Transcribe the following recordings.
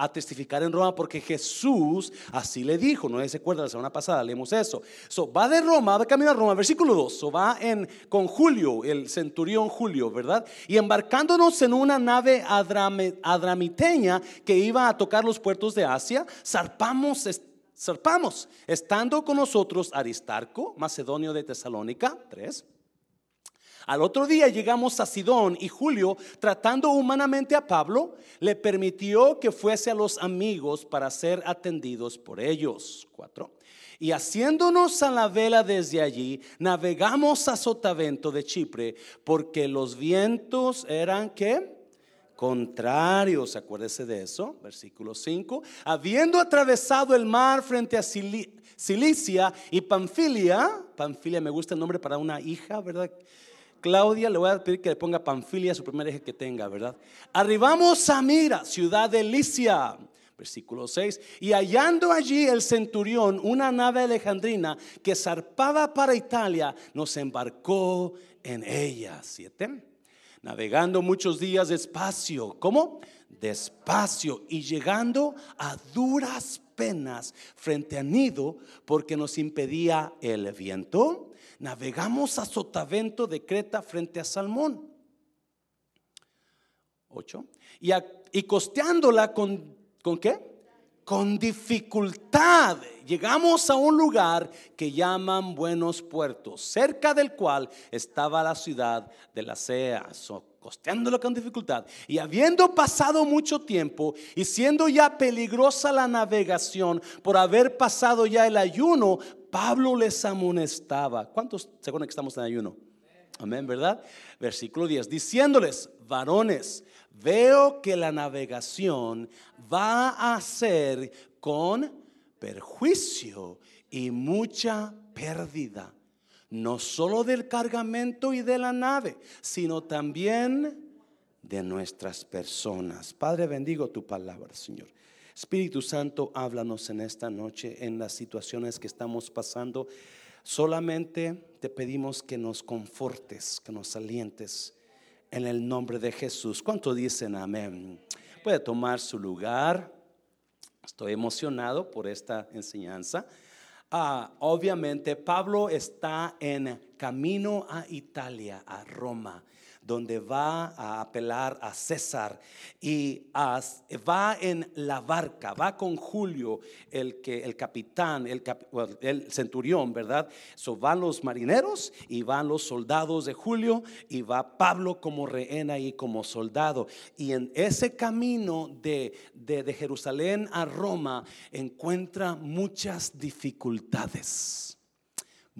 a testificar en Roma porque Jesús así le dijo. No se acuerda la semana pasada, leemos eso. So, va de Roma, va camino a Roma, versículo 2. So, va en, con Julio, el centurión Julio, ¿verdad? Y embarcándonos en una nave adramiteña que iba a tocar los puertos de Asia, zarpamos zarpamos, estando con nosotros Aristarco, macedonio de Tesalónica, tres. Al otro día llegamos a Sidón y Julio, tratando humanamente a Pablo, le permitió que fuese a los amigos para ser atendidos por ellos. Cuatro. Y haciéndonos a la vela desde allí, navegamos a Sotavento de Chipre, porque los vientos eran que contrarios, acuérdese de eso, versículo 5, habiendo atravesado el mar frente a Cilicia y Panfilia, Panfilia me gusta el nombre para una hija, ¿verdad? Claudia, le voy a pedir que le ponga Panfilia, su primer eje que tenga, ¿verdad? Arribamos a Mira, ciudad de Licia, versículo 6, y hallando allí el centurión, una nave alejandrina que zarpaba para Italia, nos embarcó en ella, siete navegando muchos días despacio. ¿Cómo? Despacio y llegando a duras penas frente a Nido porque nos impedía el viento. Navegamos a Sotavento de Creta frente a Salmón. 8. Y, y costeándola con, ¿con qué? Con dificultad llegamos a un lugar que llaman Buenos Puertos, cerca del cual estaba la ciudad de la Sea, costeándolo con dificultad. Y habiendo pasado mucho tiempo y siendo ya peligrosa la navegación por haber pasado ya el ayuno, Pablo les amonestaba. ¿Cuántos se que estamos en ayuno? Amén, ¿verdad? Versículo 10, diciéndoles, varones, veo que la navegación va a ser con perjuicio y mucha pérdida, no solo del cargamento y de la nave, sino también de nuestras personas. Padre, bendigo tu palabra, Señor. Espíritu Santo, háblanos en esta noche en las situaciones que estamos pasando. Solamente te pedimos que nos confortes, que nos alientes en el nombre de Jesús. ¿Cuánto dicen amén? Puede tomar su lugar. Estoy emocionado por esta enseñanza. Ah, obviamente Pablo está en camino a Italia, a Roma donde va a apelar a César y va en la barca, va con Julio, el, que, el capitán, el, centurión, ¿verdad? So, van los marineros y van los soldados de Julio y va Pablo como rehén y como soldado. Y en ese camino de, de Jerusalén a Roma encuentra muchas dificultades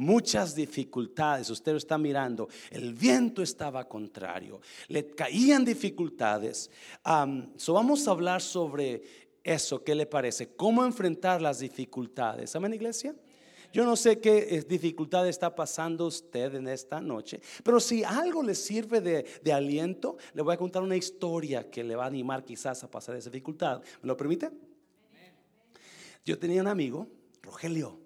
muchas dificultades. Usted lo está mirando. El viento estaba contrario. Le caían dificultades. so vamos a hablar sobre eso. ¿Qué le parece? ¿Cómo enfrentar las dificultades? Amén, iglesia. Yo no sé qué eh, dificultad está pasando usted en esta noche, pero si algo le sirve de, de, aliento, le voy a contar una historia que le va a animar quizás a pasar esa dificultad. ¿Me lo permite? Yo tenía un amigo, Rogelio.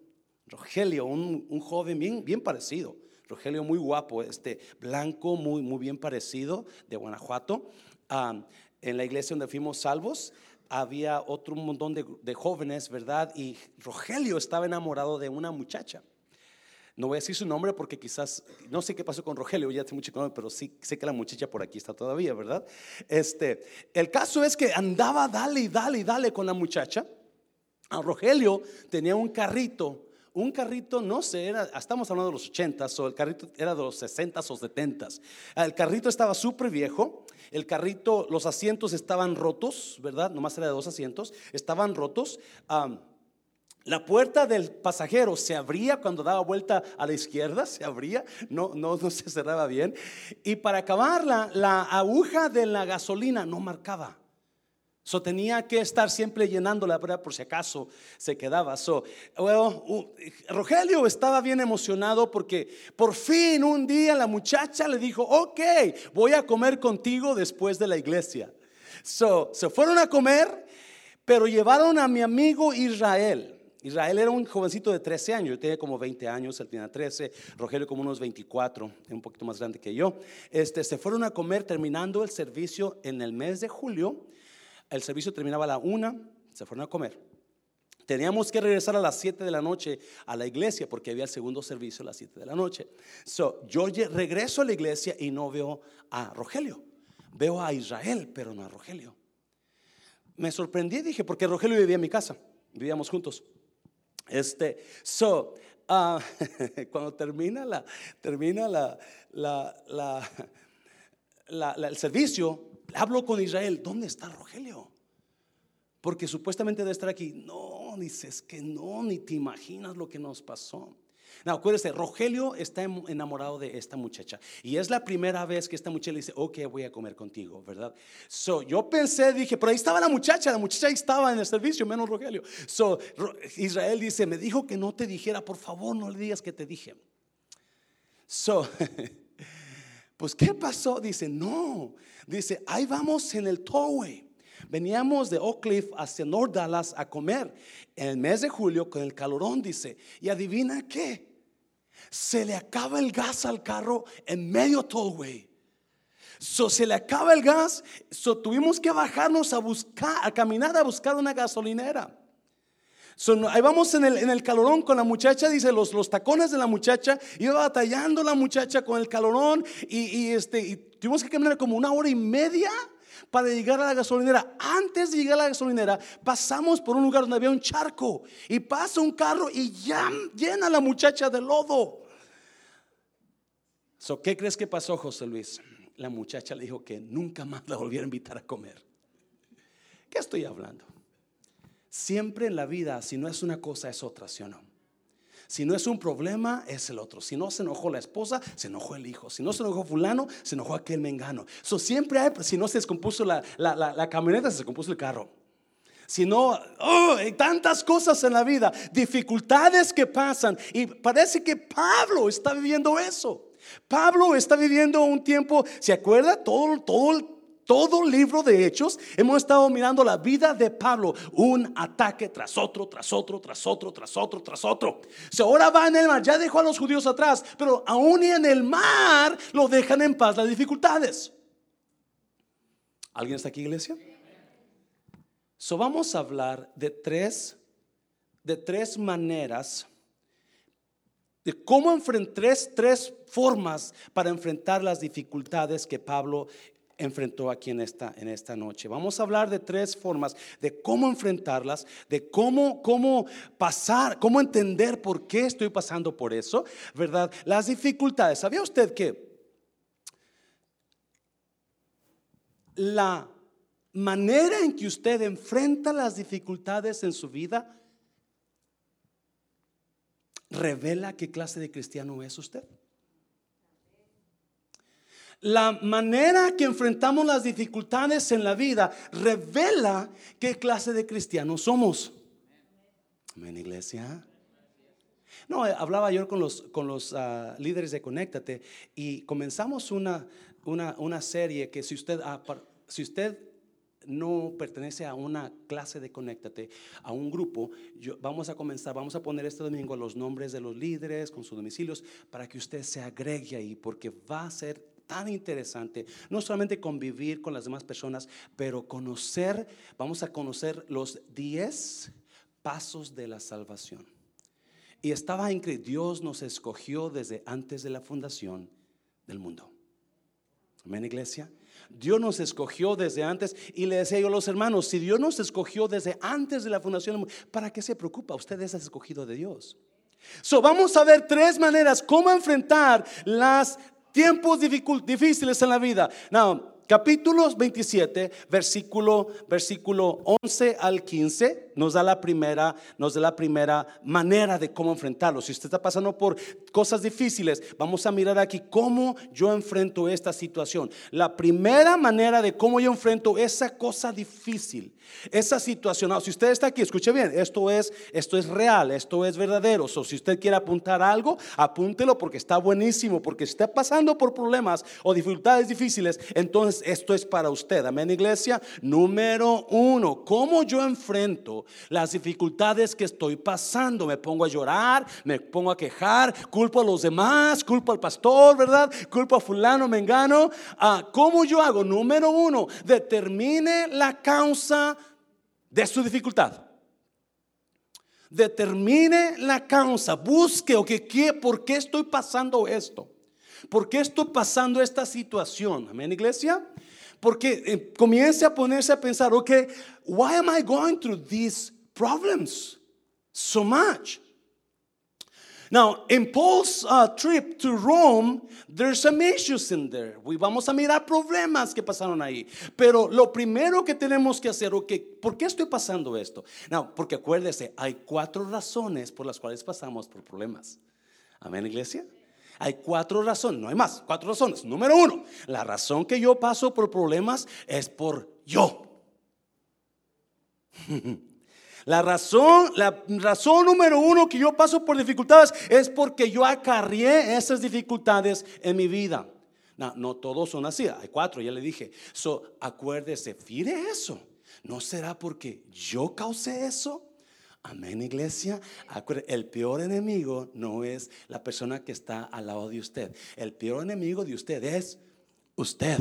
Rogelio, un, joven bien, parecido. Rogelio muy guapo, este blanco, muy, muy bien parecido, de Guanajuato. en la iglesia donde fuimos salvos, había otro montón de, jóvenes, ¿verdad? Y Rogelio estaba enamorado de una muchacha. No voy a decir su nombre porque quizás, no sé qué pasó con Rogelio, ya hace mucho que pero sí sé que la muchacha por aquí está todavía, ¿verdad? Este, el caso es que andaba dale y dale y dale con la muchacha. A Rogelio tenía un carrito un carrito, no sé, era, estamos hablando de los 80 o el carrito era de los 60 o 70 El carrito estaba súper viejo, el carrito, los asientos estaban rotos, ¿verdad? Nomás era de dos asientos, estaban rotos. la puerta del pasajero se abría cuando daba vuelta a la izquierda, se abría, no, no, no se cerraba bien. Y para acabarla, la aguja de la gasolina no marcaba. So tenía que estar siempre llenando la prueba por si acaso se quedaba. So, Rogelio estaba bien emocionado porque por fin un día la muchacha le dijo, ok, voy a comer contigo después de la iglesia. So, se fueron a comer, pero llevaron a mi amigo Israel. Israel era un jovencito de 13 años, yo tenía como 20 años, él tenía 13, Rogelio como unos 24, un poquito más grande que yo. Este, se fueron a comer terminando el servicio en el mes de julio el servicio terminaba a la una, se fueron a comer. Teníamos que regresar a las 7 de la noche a la iglesia porque había el segundo servicio a las 7 de la noche. So, yo regreso a la iglesia y no veo a Rogelio. Veo a Israel, pero no a Rogelio. Me sorprendí, dije, porque Rogelio vivía en mi casa, vivíamos juntos. Este, so, uh, cuando termina la, termina la, la, la, el servicio, hablo con Israel, ¿dónde está Rogelio? Porque supuestamente debe estar aquí. No, dices que no, ni te imaginas lo que nos pasó. No, acuérdese, Rogelio está enamorado de esta muchacha. Y es la primera vez que esta muchacha le dice, ok, voy a comer contigo, ¿verdad? So, yo pensé, dije, pero ahí estaba la muchacha, la muchacha ahí estaba en el servicio, menos Rogelio. So, Israel dice, me dijo que no te dijera, por favor, no le digas que te dije. So, pues, ¿qué pasó? Dice, no. Dice, ahí vamos en el tollway. Veníamos de Oak Cliff hacia North Dallas a comer en el mes de julio con el calorón, dice. Y adivina qué, se le acaba el gas al carro en medio tollway. So, se le acaba el gas, so, tuvimos que bajarnos a buscar, a caminar a buscar una gasolinera. So, ahí vamos en el, calorón con la muchacha, dice los, tacones de la muchacha, iba batallando la muchacha con el calorón y, y este, y tuvimos que caminar como una hora y media para llegar a la gasolinera. Antes de llegar a la gasolinera, pasamos por un lugar donde había un charco y pasa un carro y ya llena a la muchacha de lodo. So, ¿Qué crees que pasó, José Luis? La muchacha le dijo que nunca más la volviera a invitar a comer. ¿Qué estoy hablando? Siempre en la vida, si no es una cosa, es otra, ¿sí o no? Si no es un problema, es el otro. Si no se enojó la esposa, se enojó el hijo. Si no se enojó fulano, se enojó aquel mengano. So, siempre hay, si no se descompuso la, la, camioneta, se descompuso el carro. Si no, oh, hay tantas cosas en la vida, dificultades que pasan. Y parece que Pablo está viviendo eso. Pablo está viviendo un tiempo, ¿se acuerda? Todo, todo todo libro de Hechos hemos estado mirando la vida de Pablo, un ataque tras otro, tras otro, tras otro, tras otro, tras otro. Si ahora va en el mar, ya dejó a los judíos atrás, pero aún y en el mar lo dejan en paz las dificultades. ¿Alguien está aquí, iglesia? So vamos a hablar de tres, de tres maneras de cómo enfrentar tres, tres formas para enfrentar las dificultades que Pablo enfrentó aquí en esta, en esta noche. Vamos a hablar de tres formas de cómo enfrentarlas, de cómo, cómo pasar, cómo entender por qué estoy pasando por eso, ¿verdad? Las dificultades. ¿Sabía usted que la manera en que usted enfrenta las dificultades en su vida revela qué clase de cristiano es usted? La manera que enfrentamos las dificultades en la vida revela qué clase de cristianos somos. Amén, iglesia. No, eh, hablaba yo con los, con los ah, líderes de Conéctate y comenzamos una, una, serie que si usted, si usted no pertenece a una clase de Conéctate, a un grupo, yo, vamos a comenzar, vamos a poner este domingo los nombres de los líderes con sus domicilios para que usted se agregue ahí, porque va a ser tan interesante, no solamente convivir con las demás personas, pero conocer, vamos a conocer los 10 pasos de la salvación. Y estaba que Dios nos escogió desde antes de la fundación del mundo. Amén, iglesia. Dios nos escogió desde antes y le decía yo a los hermanos, si Dios nos escogió desde antes de la fundación del mundo, ¿para qué se preocupa? Usted es escogido de Dios. So, vamos a ver tres maneras cómo enfrentar las tiempos difíciles en la vida. Now, capítulos 27, versículo, versículo 11 al 15, nos da la primera, nos da la primera manera de cómo enfrentarlo. Si usted está pasando por cosas difíciles, vamos a mirar aquí cómo yo enfrento esta situación. La primera manera de cómo yo enfrento esa cosa difícil, esa situación. si usted está aquí, escuche bien, esto es, esto es real, esto es verdadero. O si usted quiere apuntar algo, apúntelo porque está buenísimo, porque está pasando por problemas o dificultades difíciles, entonces esto es para usted. Amén, iglesia. Número uno, ¿cómo yo enfrento las dificultades que estoy pasando? Me pongo a llorar, me pongo a quejar, culpo a los demás, culpo al pastor, ¿verdad? Culpo a fulano, mengano. Ah, ¿Cómo yo hago? Número uno, determine la causa de su dificultad determine la causa, busque o que qué, por qué estoy pasando esto. ¿Por qué estoy pasando esta situación? Amén, iglesia. Porque eh, comience a ponerse a pensar, ok, why am I going through these problems so much? Now, in Paul's uh, trip to Rome, there's some issues in there. We vamos a mirar problemas que pasaron ahí. Pero lo primero que tenemos que hacer, okay, ¿por qué estoy pasando esto? Now, porque acuérdese, hay cuatro razones por las cuales pasamos por problemas. Amén, iglesia. Hay cuatro razones, no hay más, cuatro razones. Número uno, la razón que yo paso por problemas es por yo. La razón, la razón número uno que yo paso por dificultades es porque yo acarrié esas dificultades en mi vida. No, no todos son así, hay cuatro, ya le dije. So, acuérdese, fire eso. ¿No será porque yo causé eso? Amén, iglesia. El peor enemigo no es la persona que está al lado de usted. El peor enemigo de usted es usted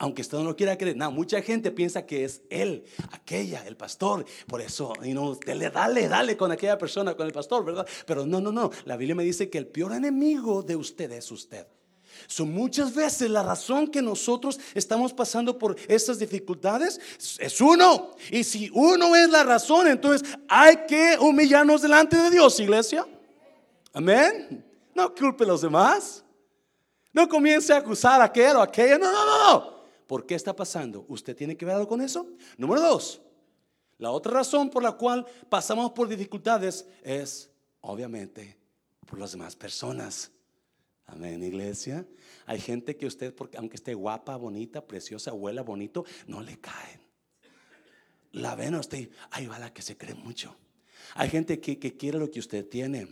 aunque usted no lo quiera creer. No, mucha gente piensa que es él, aquella, el pastor. Por eso, y no, le dale, dale con aquella persona, con el pastor, ¿verdad? Pero no, no, no. La Biblia me dice que el peor enemigo de usted es usted. Son muchas veces la razón que nosotros estamos pasando por estas dificultades es uno. Y si uno es la razón, entonces hay que humillarnos delante de Dios, iglesia. Amén. No culpe a los demás. No comience a acusar a aquel o aquella. No, no, no, no. ¿Por qué está pasando? ¿Usted tiene que ver algo con eso? Número dos, la otra razón por la cual pasamos por dificultades es, obviamente, por las demás personas. Amén, iglesia. Hay gente que usted, porque aunque esté guapa, bonita, preciosa, abuela, bonito, no le caen. La ven a usted, ahí va la que se cree mucho. Hay gente que, que quiere lo que usted tiene.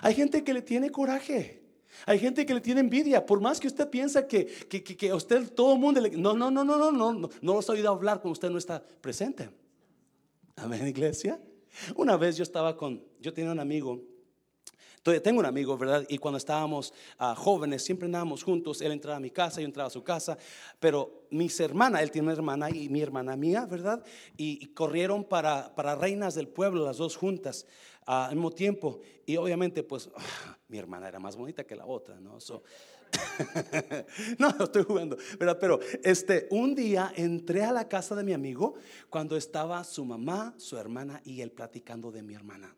Hay gente que le tiene coraje. Hay gente que le tiene envidia, por más que usted piensa que, que, que, que a usted todo el mundo le... No, no, no, no, no, no, no, no los oído hablar cuando usted no está presente. Amén, iglesia. Una vez yo estaba con, yo tenía un amigo tengo un amigo, ¿verdad? Y cuando estábamos uh, jóvenes, siempre andábamos juntos, él entraba a mi casa, yo entraba a su casa, pero mis hermanas, él tiene una hermana y mi hermana mía, ¿verdad? Y, y corrieron para, para reinas del pueblo, las dos juntas al mismo tiempo. Y obviamente, pues, mi hermana era más bonita que la otra, ¿no? no, estoy jugando, ¿verdad? Pero este, un día entré a la casa de mi amigo cuando estaba su mamá, su hermana y él platicando de mi hermana.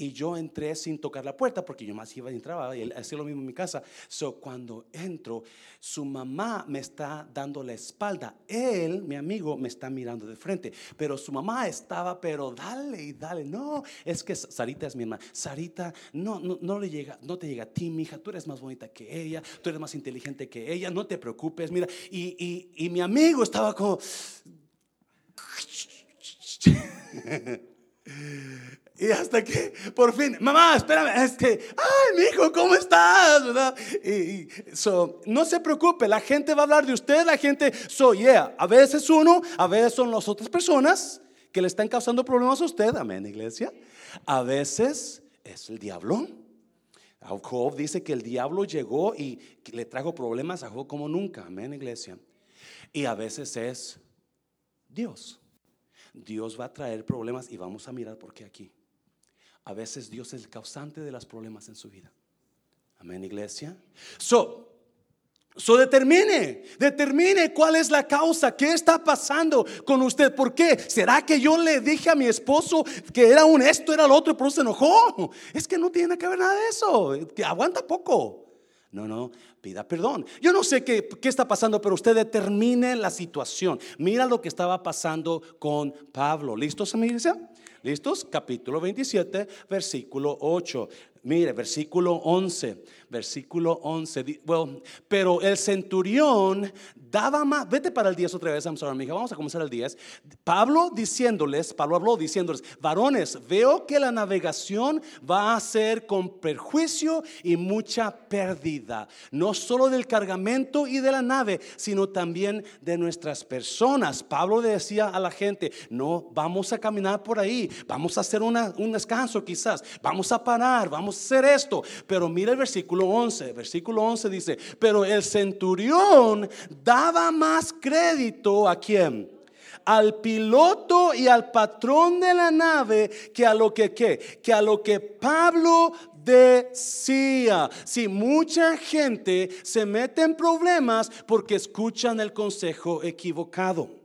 Y yo entré sin tocar la puerta porque yo más iba y entraba y él hacía lo mismo en mi casa. So, cuando entro, su mamá me está dando la espalda. Él, mi amigo, me está mirando de frente. Pero su mamá estaba, pero dale y dale. No, es que Sarita es mi hermana. Sarita, no, no, no le llega, no te llega a ti, mi hija. Tú eres más bonita que ella. Tú eres más inteligente que ella. No te preocupes. Mira, y, y, y mi amigo estaba como. Y hasta que por fin, mamá, espérame, este, ay, mi hijo, ¿cómo estás? ¿verdad? Y, so, no se preocupe, la gente va a hablar de usted, la gente, so, yeah, a veces uno, a veces son las otras personas que le están causando problemas a usted, amén, iglesia. A veces es el diablo. Job dice que el diablo llegó y le trajo problemas a Job como nunca, amén, iglesia. Y a veces es Dios. Dios va a traer problemas y vamos a mirar por qué aquí. A veces Dios es el causante de los problemas en su vida. Amén, iglesia. So, So determine, determine cuál es la causa, qué está pasando con usted, por qué. ¿Será que yo le dije a mi esposo que era un esto, era lo otro, pero se enojó? Es que no tiene que ver nada de eso, que aguanta poco. No, no, pida perdón. Yo no sé qué, qué, está pasando, pero usted determine la situación. Mira lo que estaba pasando con Pablo. ¿Listos, iglesia? ¿Listos? Capítulo 27, versículo 8. Mire, versículo 11, versículo 11. Bueno, pero el centurión daba más, vete para el 10 otra vez, I'm sorry, vamos a comenzar el 10. Pablo diciéndoles, Pablo habló diciéndoles, varones, veo que la navegación va a ser con perjuicio y mucha pérdida, no solo del cargamento y de la nave, sino también de nuestras personas. Pablo decía a la gente, no, vamos a caminar por ahí, vamos a hacer un descanso quizás, vamos a parar, vamos a hacer esto. Pero mira el versículo 11, versículo 11 dice, pero el centurión daba más crédito a quién? al piloto y al patrón de la nave que a lo que que a lo que Pablo decía. Si mucha gente se mete en problemas porque escuchan el consejo equivocado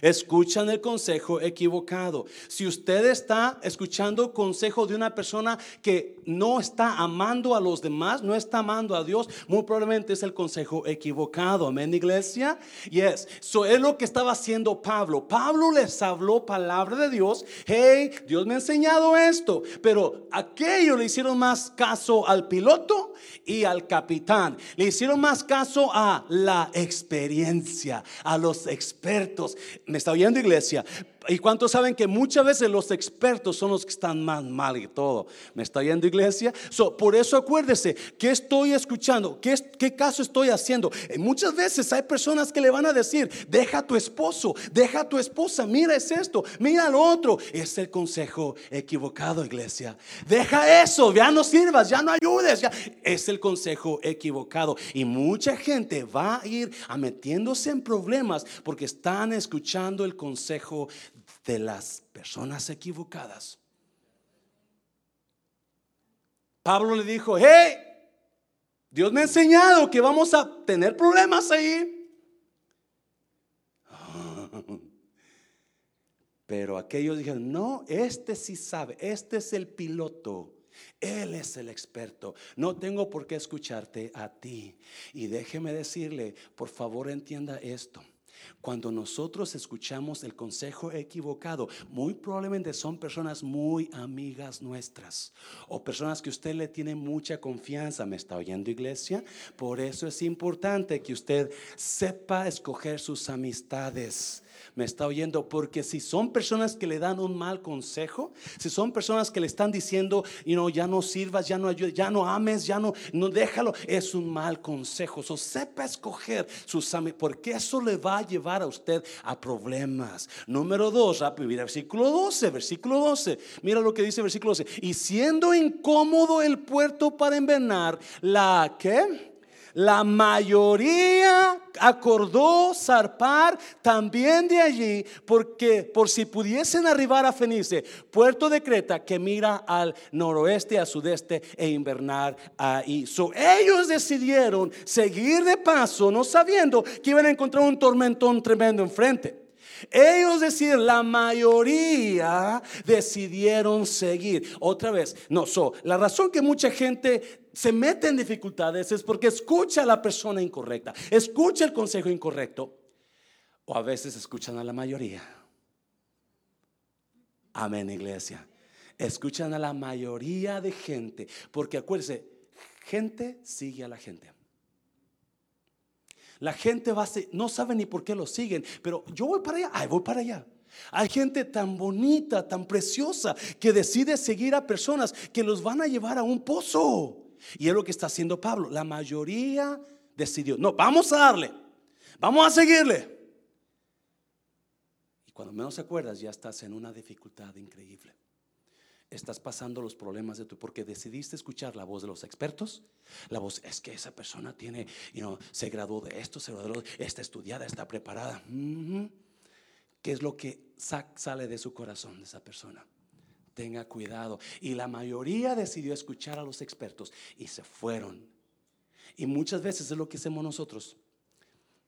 escuchan el consejo equivocado. Si usted está escuchando consejo de una persona que no está amando a los demás, no está amando a Dios, muy probablemente es el consejo equivocado. Amén, iglesia. Yes. Eso es lo que estaba haciendo Pablo. Pablo les habló palabra de Dios. Hey, Dios me ha enseñado esto. Pero aquello le hicieron más caso al piloto y al capitán. Le hicieron más caso a la experiencia, a los expertos. ¿Me está oyendo iglesia? ¿Y cuántos saben que muchas veces los expertos son los que están más mal y todo? ¿Me está yendo iglesia? por eso acuérdese, ¿qué estoy escuchando? ¿Qué, ¿Qué caso estoy haciendo? Eh, muchas veces hay personas que le van a decir, deja a tu esposo, deja a tu esposa, mira es esto, mira lo otro. Es el consejo equivocado, iglesia. Deja eso, ya no sirvas, ya no ayudes. Es el consejo equivocado. Y mucha gente va a ir a metiéndose en problemas porque están escuchando el consejo de las personas equivocadas. Pablo le dijo, hey, Dios me ha enseñado que vamos a tener problemas ahí. Pero aquellos dijeron, no, este sí sabe, este es el piloto. Él es el experto. No tengo por qué escucharte a ti. Y déjeme decirle, por favor entienda esto. Cuando nosotros escuchamos el consejo equivocado, muy probablemente son personas muy amigas nuestras o personas que usted le tiene mucha confianza. ¿Me está oyendo iglesia? Por eso es importante que usted sepa escoger sus amistades me está oyendo, porque si son personas que le dan un mal consejo, si son personas que le están diciendo, y no, ya no sirvas, ya no ayudes, ya no ames, ya no, no déjalo, es un mal consejo. So, sepa escoger sus amigos, porque eso le va a llevar a usted a problemas. Número dos, mira, versículo 12, versículo 12. Mira lo que dice versículo 12. Y siendo incómodo el puerto para envenenar, la que la mayoría acordó zarpar también de allí, porque por si pudiesen arribar a Fenice, puerto de Creta, que mira al noroeste, a sudeste, e invernar ahí. So, ellos decidieron seguir de paso, no sabiendo que iban a encontrar un tormentón tremendo enfrente. Ellos decir, la mayoría decidieron seguir. Otra vez, no, so, la razón que mucha gente se mete en dificultades es porque escucha a la persona incorrecta, escucha el consejo incorrecto, o a veces escuchan a la mayoría. Amén, iglesia. Escuchan a la mayoría de gente, porque acuérdense, gente sigue a la gente. La gente va a, no sabe ni por qué lo siguen, pero yo voy para allá, ay, voy para allá. Hay gente tan bonita, tan preciosa, que decide seguir a personas que los van a llevar a un pozo. Y es lo que está haciendo Pablo. La mayoría decidió, no, vamos a darle, vamos a seguirle. Y cuando menos acuerdas, ya estás en una dificultad increíble estás pasando los problemas de tu, porque decidiste escuchar la voz de los expertos. La voz es que esa persona tiene, se graduó de esto, se graduó, de, está estudiada, está preparada. ¿Qué es lo que sale de su corazón de esa persona? Tenga cuidado. Y la mayoría decidió escuchar a los expertos y se fueron. Y muchas veces es lo que hacemos nosotros.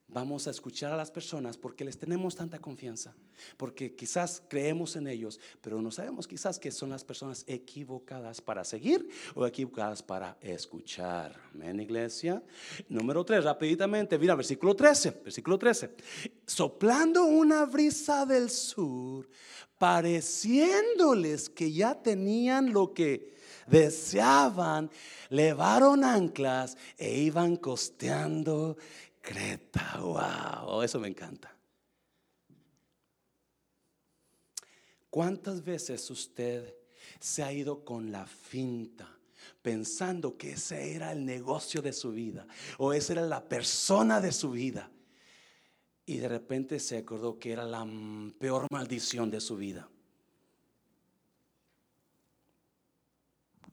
Vamos a escuchar a las personas porque les tenemos tanta confianza, porque quizás creemos en ellos, pero no sabemos quizás que son las personas equivocadas para seguir o equivocadas para escuchar. Amén, iglesia. Número 3, rapiditamente, mira, versículo 13, versículo 13. Soplando una brisa del sur, pareciéndoles que ya tenían lo que deseaban, levaron anclas e iban costeando Creta, wow, eso me encanta. ¿Cuántas veces usted se ha ido con la finta pensando que ese era el negocio de su vida o esa era la persona de su vida? Y de repente se acordó que era la peor maldición de su vida.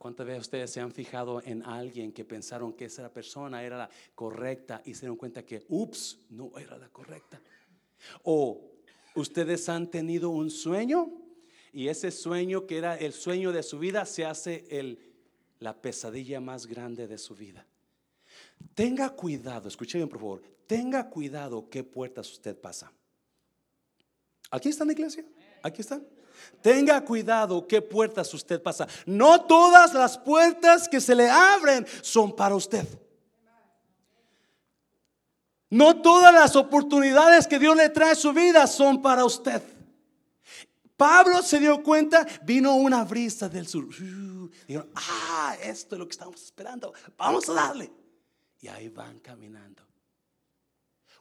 ¿Cuántas veces ustedes se han fijado en alguien que pensaron que esa persona era la correcta y se dieron cuenta que, ups, no era la correcta? O ustedes han tenido un sueño y ese sueño que era el sueño de su vida se hace el, la pesadilla más grande de su vida. Tenga cuidado, escuchen por favor, tenga cuidado qué puertas usted pasa. ¿Aquí está la iglesia? ¿Aquí están? Tenga cuidado qué puertas usted pasa. No todas las puertas que se le abren son para usted. No todas las oportunidades que Dios le trae a su vida son para usted. Pablo se dio cuenta, vino una brisa del sur. Dijeron, ah, esto es lo que estamos esperando. Vamos a darle. Y ahí van caminando.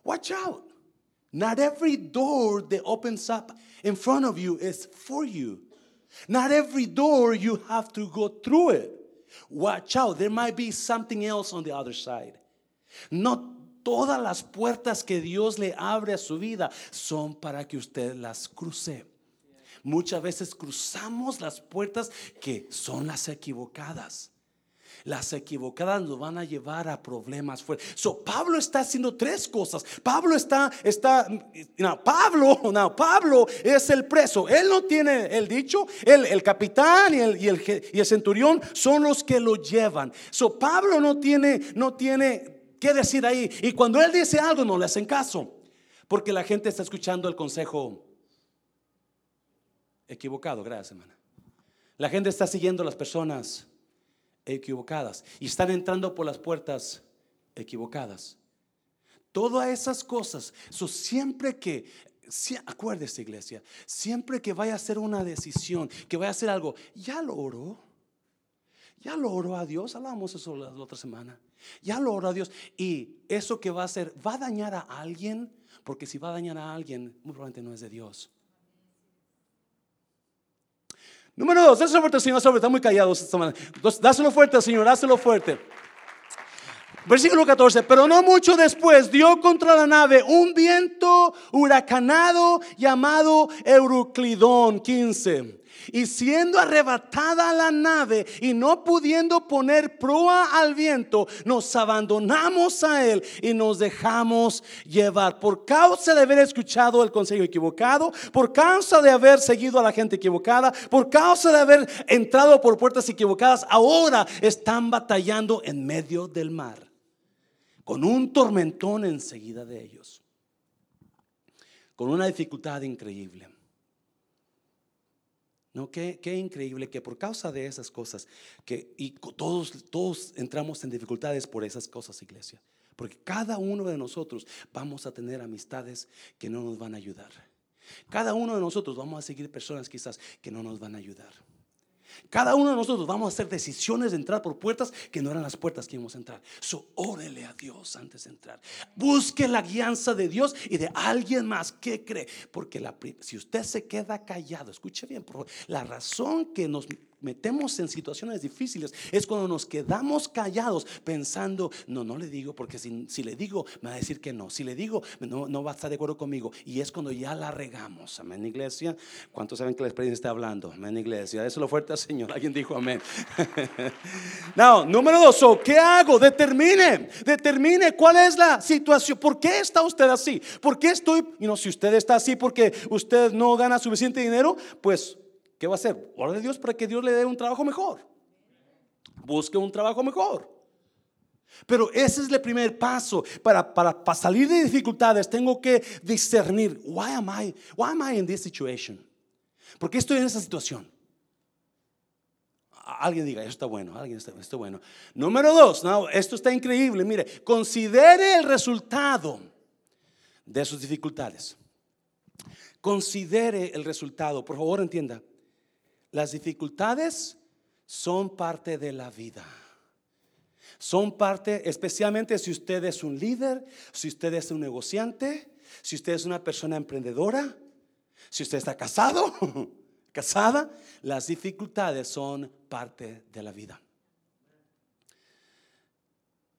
Watch out. Not every door that opens up in front of you is for you. Not every door you have to go through it. Watch out, there might be something else on the other side. No todas las puertas que Dios le abre a su vida son para que usted las cruce. Muchas veces cruzamos las puertas que son las equivocadas. Las equivocadas nos van a llevar a problemas fuertes. So, Pablo está haciendo tres cosas. Pablo está, está, no, Pablo, no, Pablo es el preso. Él no tiene el dicho. El, capitán y el, y, el, centurión son los que lo llevan. So, Pablo no tiene, no tiene que decir ahí. Y cuando él dice algo, no le hacen caso. Porque la gente está escuchando el consejo equivocado. Gracias, hermana. La gente está siguiendo a las personas equivocadas y están entrando por las puertas equivocadas. Todas esas cosas, so, siempre que, si, acuérdese iglesia, siempre que vaya a hacer una decisión, que vaya a hacer algo, ya lo oró. Ya lo oró a Dios, hablamos eso la, otra semana. Ya lo oró a Dios. Y eso que va a hacer, ¿va a dañar a alguien? Porque si va a dañar a alguien, muy probablemente no es de Dios. Número dos, dáselo fuerte, Señor, está muy callado esta semana. Dáselo fuerte, Señor, dáselo fuerte. Versículo 14, pero no mucho después dio contra la nave un viento huracanado llamado Euruclidón 15 y siendo arrebatada la nave y no pudiendo poner proa al viento, nos abandonamos a él y nos dejamos llevar. Por causa de haber escuchado el consejo equivocado, por causa de haber seguido a la gente equivocada, por causa de haber entrado por puertas equivocadas, ahora están batallando en medio del mar, con un tormentón enseguida de ellos, con una dificultad increíble. No, qué, qué, increíble que por causa de esas cosas, que, y todos, todos entramos en dificultades por esas cosas, iglesia. Porque cada uno de nosotros vamos a tener amistades que no nos van a ayudar. Cada uno de nosotros vamos a seguir personas quizás que no nos van a ayudar. Cada uno de nosotros vamos a hacer decisiones de entrar por puertas que no eran las puertas que íbamos a entrar. So, órele a Dios antes de entrar. Busque la guianza de Dios y de alguien más que cree. Porque la, si usted se queda callado, escuche bien, por favor, la razón que nos metemos en situaciones difíciles es cuando nos quedamos callados pensando, no, no le digo, porque si, si le digo, me va a decir que no. Si le digo, no, no va a estar de acuerdo conmigo. Y es cuando ya la regamos. Amén, iglesia. ¿Cuántos saben que la experiencia está hablando? Amén, iglesia. Eso lo fuerte al Señor. Alguien dijo amén. no, número dos, ¿qué hago? Determine, determine cuál es la situación. ¿Por qué está usted así? ¿Por qué estoy, y no, si usted está así porque usted no gana suficiente dinero, pues ¿Qué va a hacer? Ore de Dios para que Dios le dé un trabajo mejor. Busque un trabajo mejor. Pero ese es el primer paso. Para, para, para, salir de dificultades tengo que discernir. Why am I, why am I in this situation? ¿Por qué estoy en esa situación? Alguien diga, esto está bueno, alguien está, está bueno. Número dos, esto está increíble. Mire, considere el resultado de sus dificultades. Considere el resultado. Por favor, entienda. Las dificultades son parte de la vida. Son parte, especialmente si usted es un líder, si usted es un negociante, si usted es una persona emprendedora, si usted está casado, casada, las dificultades son parte de la vida.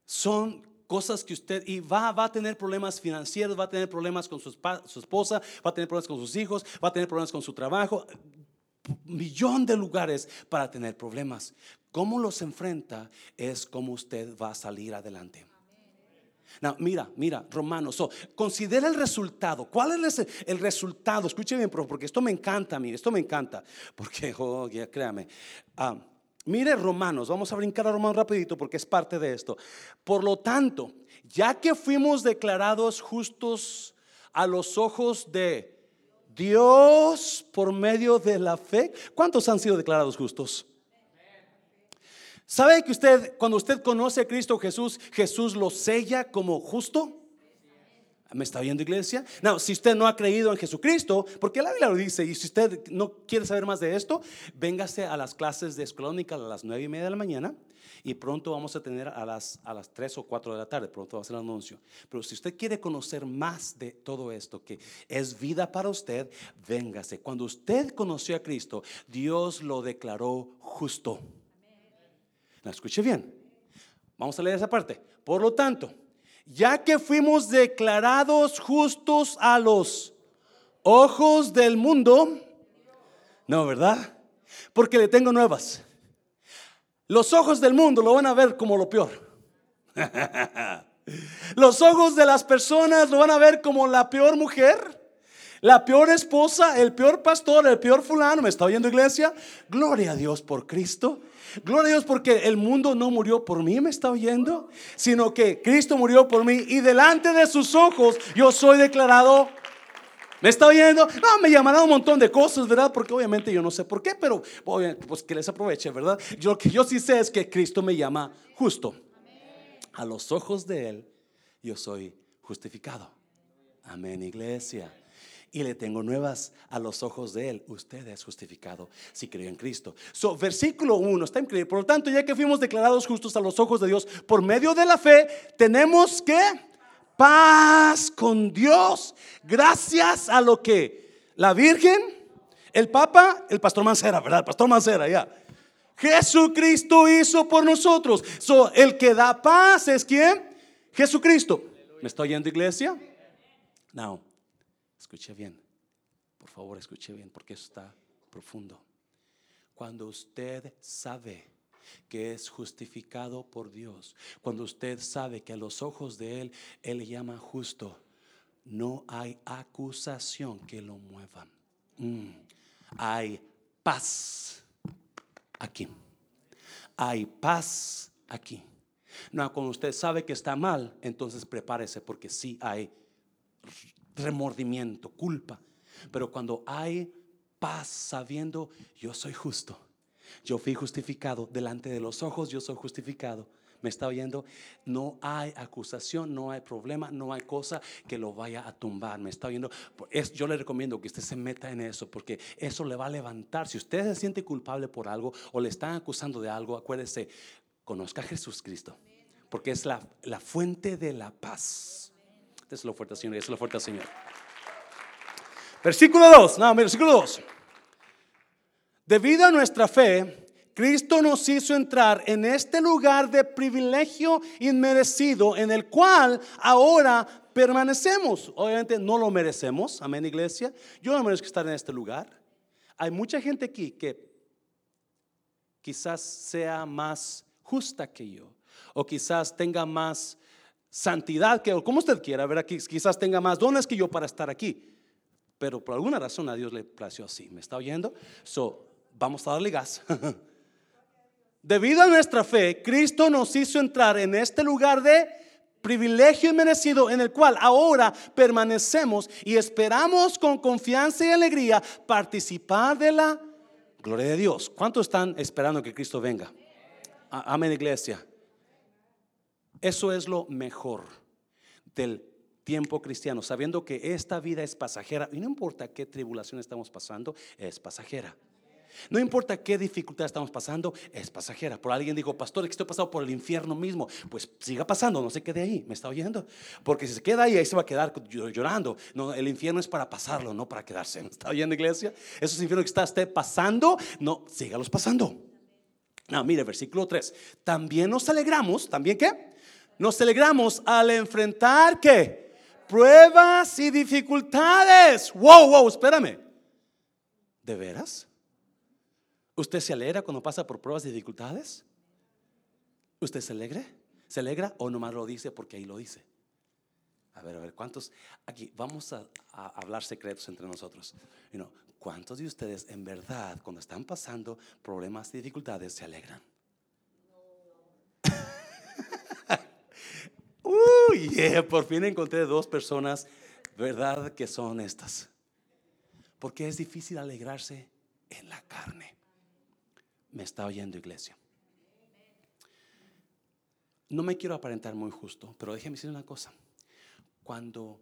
Son cosas que usted y va, a tener problemas financieros, va a tener problemas con su, esposa, va a tener problemas con sus hijos, va a tener problemas con su trabajo, millón de lugares para tener problemas. Cómo los enfrenta es cómo usted va a salir adelante. No, mira, mira, Romanos, considera el resultado. ¿Cuál es el resultado? Escuche bien, porque esto me encanta, mire, esto me encanta. Porque, oh, ya, créame. Ah, mire, Romanos, vamos a brincar a Romanos rapidito porque es parte de esto. Por lo tanto, ya que fuimos declarados justos a los ojos de Dios por medio de la fe, ¿cuántos han sido declarados justos? ¿Sabe que usted, cuando usted conoce a Cristo Jesús, Jesús lo sella como justo? ¿Me está viendo iglesia? No, si usted no ha creído en Jesucristo, porque la Biblia lo dice, y si usted no quiere saber más de esto, véngase a las clases de escolónica a las nueve y media de la mañana y pronto vamos a tener a las, a las 3 o 4 de la tarde, pronto va a ser el anuncio. Pero si usted quiere conocer más de todo esto, que es vida para usted, véngase. Cuando usted conoció a Cristo, Dios lo declaró justo. ¿La escuche bien? Vamos a leer esa parte. Por lo tanto, ya que fuimos declarados justos a los ojos del mundo, no, ¿verdad? Porque le tengo nuevas. Los ojos del mundo lo van a ver como lo peor. Los ojos de las personas lo van a ver como la peor mujer, la peor esposa, el peor pastor, el peor fulano. ¿Me está oyendo iglesia? Gloria a Dios por Cristo. Gloria a Dios porque el mundo no murió por mí, me está oyendo, sino que Cristo murió por mí y delante de sus ojos yo soy declarado. ¿Me está oyendo? No, me llamarán un montón de cosas, ¿verdad? Porque obviamente yo no sé por qué, pero pues que les aproveche, ¿verdad? Yo, lo que yo sí sé es que Cristo me llama justo. A los ojos de Él yo soy justificado. Amén, iglesia y le tengo nuevas a los ojos de Él. Usted es justificado si cree en Cristo. So, versículo 1 está increíble. Por lo tanto, ya que fuimos declarados justos a los ojos de Dios por medio de la fe, tenemos que paz con Dios gracias a lo que la Virgen, el Papa, el Pastor Mancera, ¿verdad? El Pastor Mancera, ya. Jesucristo hizo por nosotros. So, el que da paz es quién? Jesucristo. ¿Me está oyendo iglesia? No. Escuche bien, por favor escuche bien porque eso está profundo. Cuando usted sabe que es justificado por Dios, cuando usted sabe que a los ojos de Él, Él llama justo, no hay acusación que lo mueva. Mm. Hay paz aquí. Hay paz aquí. No, cuando usted sabe que está mal, entonces prepárese porque sí hay remordimiento, culpa. Pero cuando hay paz sabiendo, yo soy justo, yo fui justificado delante de los ojos, yo soy justificado. ¿Me está oyendo? No hay acusación, no hay problema, no hay cosa que lo vaya a tumbar. ¿Me está oyendo? Es, yo le recomiendo que usted se meta en eso porque eso le va a levantar. Si usted se siente culpable por algo o le están acusando de algo, acuérdese, conozca a Jesús Cristo porque es la, la fuente de la paz es lo fuerte, Señor. es lo fuerte, Señor. Versículo 2. No, versículo 2. Debido a nuestra fe, Cristo nos hizo entrar en este lugar de privilegio inmerecido en el cual ahora permanecemos. Obviamente no lo merecemos, amén iglesia. Yo no merezco estar en este lugar. Hay mucha gente aquí que quizás sea más justa que yo o quizás tenga más santidad, que como usted quiera, ver aquí, quizás tenga más dones que yo para estar aquí. Pero por alguna razón a Dios le plació así. ¿Me está oyendo? So, vamos a darle gas. Debido a nuestra fe, Cristo nos hizo entrar en este lugar de privilegio y merecido en el cual ahora permanecemos y esperamos con confianza y alegría participar de la gloria de Dios. ¿Cuántos están esperando que Cristo venga? Amén, iglesia. Eso es lo mejor del tiempo cristiano, sabiendo que esta vida es pasajera y no importa qué tribulación estamos pasando, es pasajera. No importa qué dificultad estamos pasando, es pasajera. Por alguien dijo, pastor, que estoy pasando por el infierno mismo. Pues siga pasando, no se quede ahí, me está oyendo. Porque si se queda ahí, ahí se va a quedar llorando. No, el infierno es para pasarlo, no para quedarse. ¿Me está oyendo, iglesia? Esos infiernos que está usted pasando, no, sígalos pasando. No, mire, versículo 3. También nos alegramos, ¿también qué? Nos alegramos al enfrentar qué? Pruebas y dificultades. Wow, wow, espérame. ¿De veras? ¿Usted se alegra cuando pasa por pruebas y dificultades? ¿Usted se alegra? ¿Se alegra o nomás lo dice porque ahí lo dice? A ver, a ver, ¿cuántos? Aquí vamos a, hablar secretos entre nosotros. ¿Cuántos de ustedes en verdad cuando están pasando problemas y dificultades se alegran? Uy, por fin encontré dos personas, ¿verdad? Que son estas. Porque es difícil alegrarse en la carne. Me está oyendo iglesia. No me quiero aparentar muy justo, pero déjeme decir una cosa. Cuando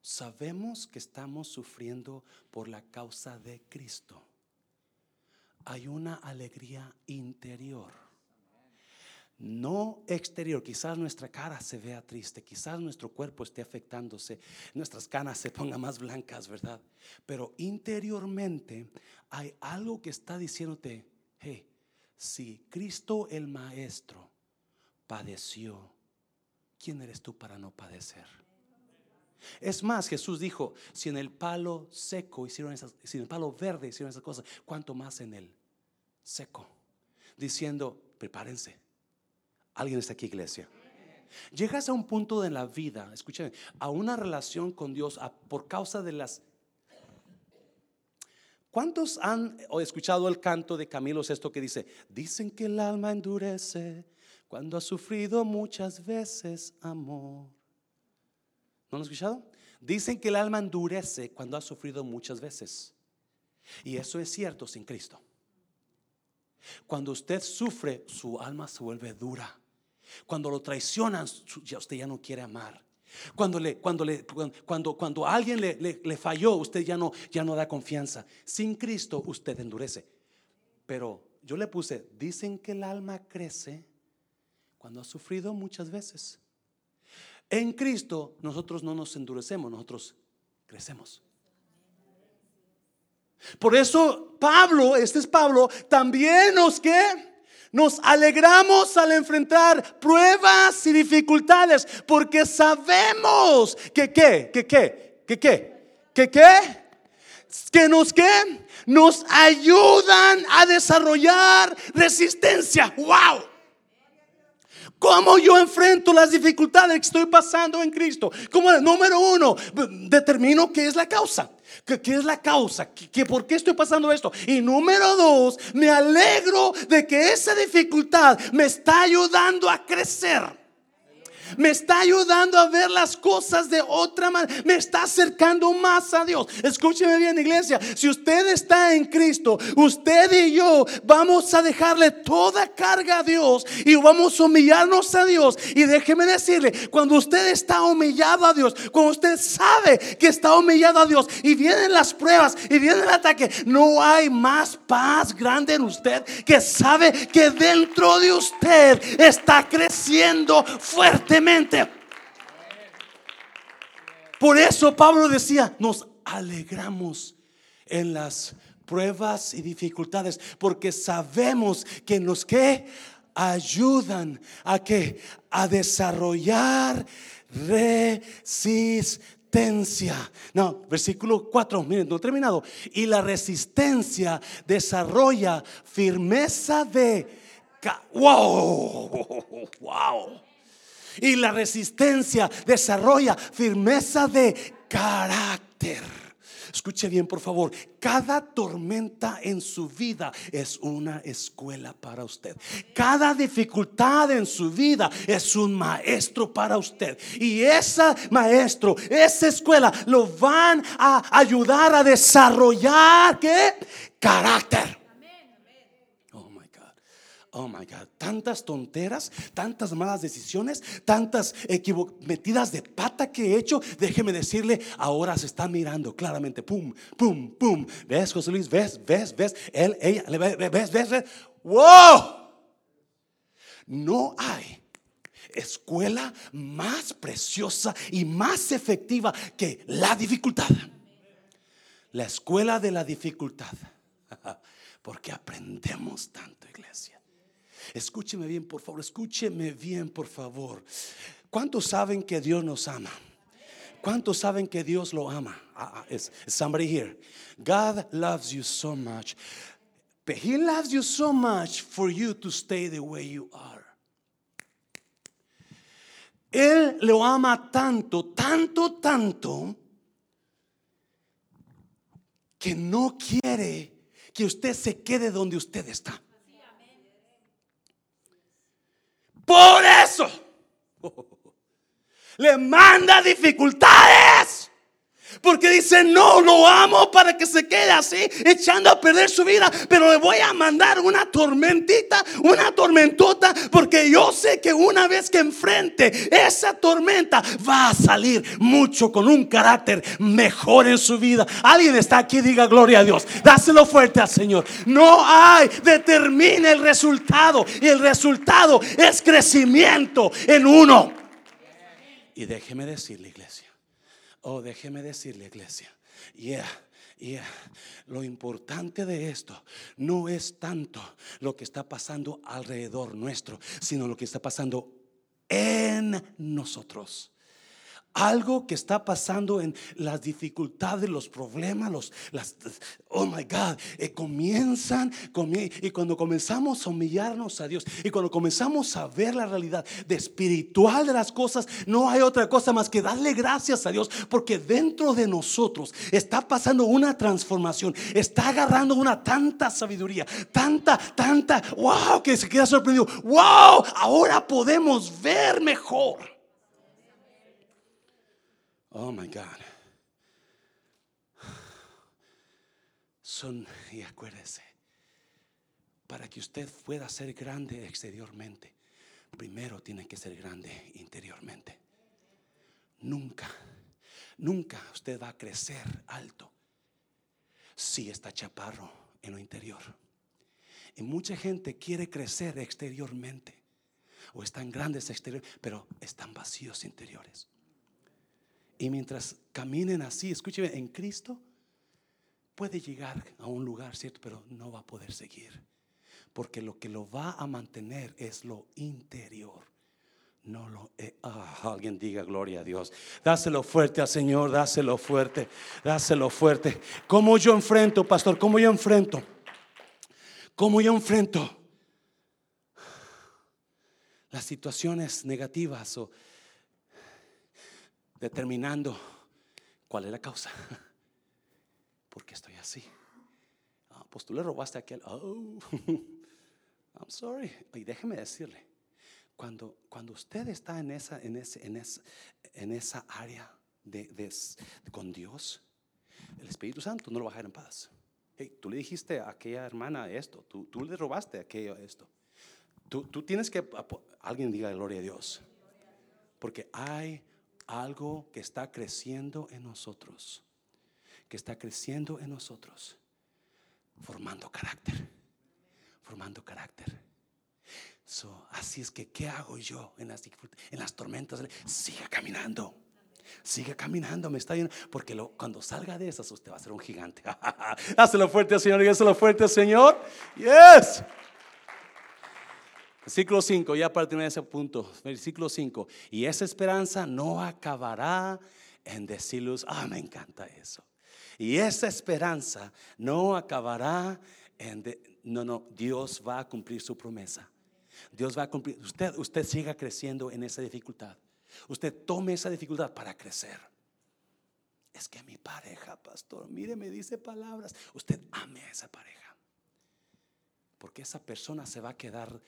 sabemos que estamos sufriendo por la causa de Cristo, hay una alegría interior no exterior. Quizás nuestra cara se vea triste, quizás nuestro cuerpo esté afectándose, nuestras canas se pongan más blancas, ¿verdad? Pero interiormente hay algo que está diciéndote, hey, si Cristo el Maestro padeció, ¿quién eres tú para no padecer? Es más, Jesús dijo, si en el palo seco hicieron esas, si en el palo verde hicieron esas cosas, ¿cuánto más en el seco? Diciendo, prepárense Alguien está aquí, iglesia. Llegas a un punto de la vida, escúchame, a una relación con Dios por causa de las... ¿Cuántos han escuchado el canto de Camilo esto que dice, dicen que el alma endurece cuando ha sufrido muchas veces amor? ¿No lo han escuchado? Dicen que el alma endurece cuando ha sufrido muchas veces. Y eso es cierto sin Cristo. Cuando usted sufre, su alma se vuelve dura. Cuando lo traicionan, usted ya no quiere amar. Cuando, le, cuando, le, cuando, cuando alguien le, le, falló, usted ya no, ya no da confianza. Sin Cristo usted endurece. Pero yo le puse, dicen que el alma crece cuando ha sufrido muchas veces. En Cristo nosotros no nos endurecemos, nosotros crecemos. Por eso Pablo, este es Pablo, también nos que nos alegramos al enfrentar pruebas y dificultades porque sabemos que qué, que qué, que qué, que qué, que nos qué, nos ayudan a desarrollar resistencia. ¡Wow! ¿Cómo yo enfrento las dificultades que estoy pasando en Cristo? Como número uno, determino qué es la causa. ¿Qué, es la causa? ¿Qué, ¿Por qué estoy pasando esto? Y número dos, me alegro de que esa dificultad me está ayudando a crecer me está ayudando a ver las cosas de otra manera, me está acercando más a Dios. Escúcheme bien, iglesia, si usted está en Cristo, usted y yo vamos a dejarle toda carga a Dios y vamos a humillarnos a Dios. Y déjeme decirle, cuando usted está humillado a Dios, cuando usted sabe que está humillado a Dios y vienen las pruebas y viene el ataque, no hay más paz grande en usted que sabe que dentro de usted está creciendo fuerte por eso Pablo decía, nos alegramos en las pruebas y dificultades, porque sabemos que nos que ayudan a que a desarrollar resistencia. No, versículo 4, miren, no he terminado. Y la resistencia desarrolla firmeza de wow, wow. Y la resistencia desarrolla firmeza de carácter. Escuche bien, por favor. Cada tormenta en su vida es una escuela para usted. Cada dificultad en su vida es un maestro para usted. Y ese maestro, esa escuela, lo van a ayudar a desarrollar ¿qué? carácter. Oh my God, tantas tonteras, tantas malas decisiones, tantas metidas de pata que he hecho. Déjeme decirle, ahora se está mirando claramente. Pum, pum, pum. ¿Ves, José Luis? ¿Ves, ves, ves? Él, ella, ¿ves, ves, ves? ¡Wow! No hay escuela más preciosa y más efectiva que la dificultad. La escuela de la dificultad. Porque aprendemos tanto, iglesia. Escúcheme bien, por favor, escúcheme bien, por favor. ¿Cuántos saben que Dios nos ama? ¿Cuántos saben que Dios lo ama? Ah, ah, somebody here. God loves you so much. But He loves you so much for you to stay the way you are. Él lo ama tanto, tanto, tanto, que no quiere que usted se quede donde usted está. Por eso le manda dificultades. Porque dice, no, lo amo para que se quede así, echando a perder su vida. Pero le voy a mandar una tormentita, una tormentota, porque yo sé que una vez que enfrente esa tormenta, va a salir mucho con un carácter mejor en su vida. Alguien está aquí, diga gloria a Dios. Dáselo fuerte al Señor. No hay, determine el resultado. Y el resultado es crecimiento en uno. Y déjeme decirle, iglesia Oh, déjeme decirle, iglesia. Yeah. Yeah. Lo importante de esto no es tanto lo que está pasando alrededor nuestro, sino lo que está pasando en nosotros algo que está pasando en las dificultades, los problemas, los, las, oh my God, eh, comienzan, y cuando comenzamos a humillarnos a Dios, y cuando comenzamos a ver la realidad de espiritual de las cosas, no hay otra cosa más que darle gracias a Dios, porque dentro de nosotros está pasando una transformación, está agarrando una tanta sabiduría, tanta, tanta, wow, que se queda sorprendido, wow, ahora podemos ver mejor. Oh my God. Son, y acuérdese, para que usted pueda ser grande exteriormente, primero tiene que ser grande interiormente. Nunca, nunca usted va a crecer alto si está chaparro en lo interior. Y mucha gente quiere crecer exteriormente o están grandes exteriores, pero están vacíos interiores. Y mientras caminen así, escúcheme, en Cristo puede llegar a un lugar, ¿cierto? Pero no va a poder seguir. Porque lo que lo va a mantener es lo interior. No lo eh, ah, alguien diga gloria a Dios. Dáselo fuerte al Señor, dáselo fuerte, dáselo fuerte. ¿Cómo yo enfrento, pastor? ¿Cómo yo enfrento? ¿Cómo yo enfrento las situaciones negativas o determinando cuál es la causa. Porque estoy así. Ah, pues tú le robaste a aquel. Oh, I'm sorry. Y déjeme decirle, cuando, cuando usted está en esa, en ese, en esa, en esa área de, con Dios, el Espíritu Santo no lo va a dejar en paz. Hey, tú le dijiste a aquella hermana esto, tú, tú le robaste aquello esto. Tú, tú tienes que, alguien diga gloria a Dios. Porque hay algo que está creciendo en nosotros, que está creciendo en nosotros, formando carácter, formando carácter. así es que, ¿qué hago yo en las, en las tormentas? Siga caminando. Siga caminando, me está yendo. Porque cuando salga de esas, usted va a ser un gigante. Hazlo fuerte, Señor. Hazlo fuerte, Señor. Yes. Versículo 5, ya para terminar ese punto. Versículo 5. Y esa esperanza no acabará en desilusión. Ah, me encanta eso. Y esa esperanza no acabará en... no, no, Dios va a cumplir su promesa. Dios va a cumplir. Usted, usted siga creciendo en esa dificultad. Usted tome esa dificultad para crecer. Es que mi pareja, pastor, mire, me dice palabras. Usted ame a esa pareja. Porque esa persona se va a quedar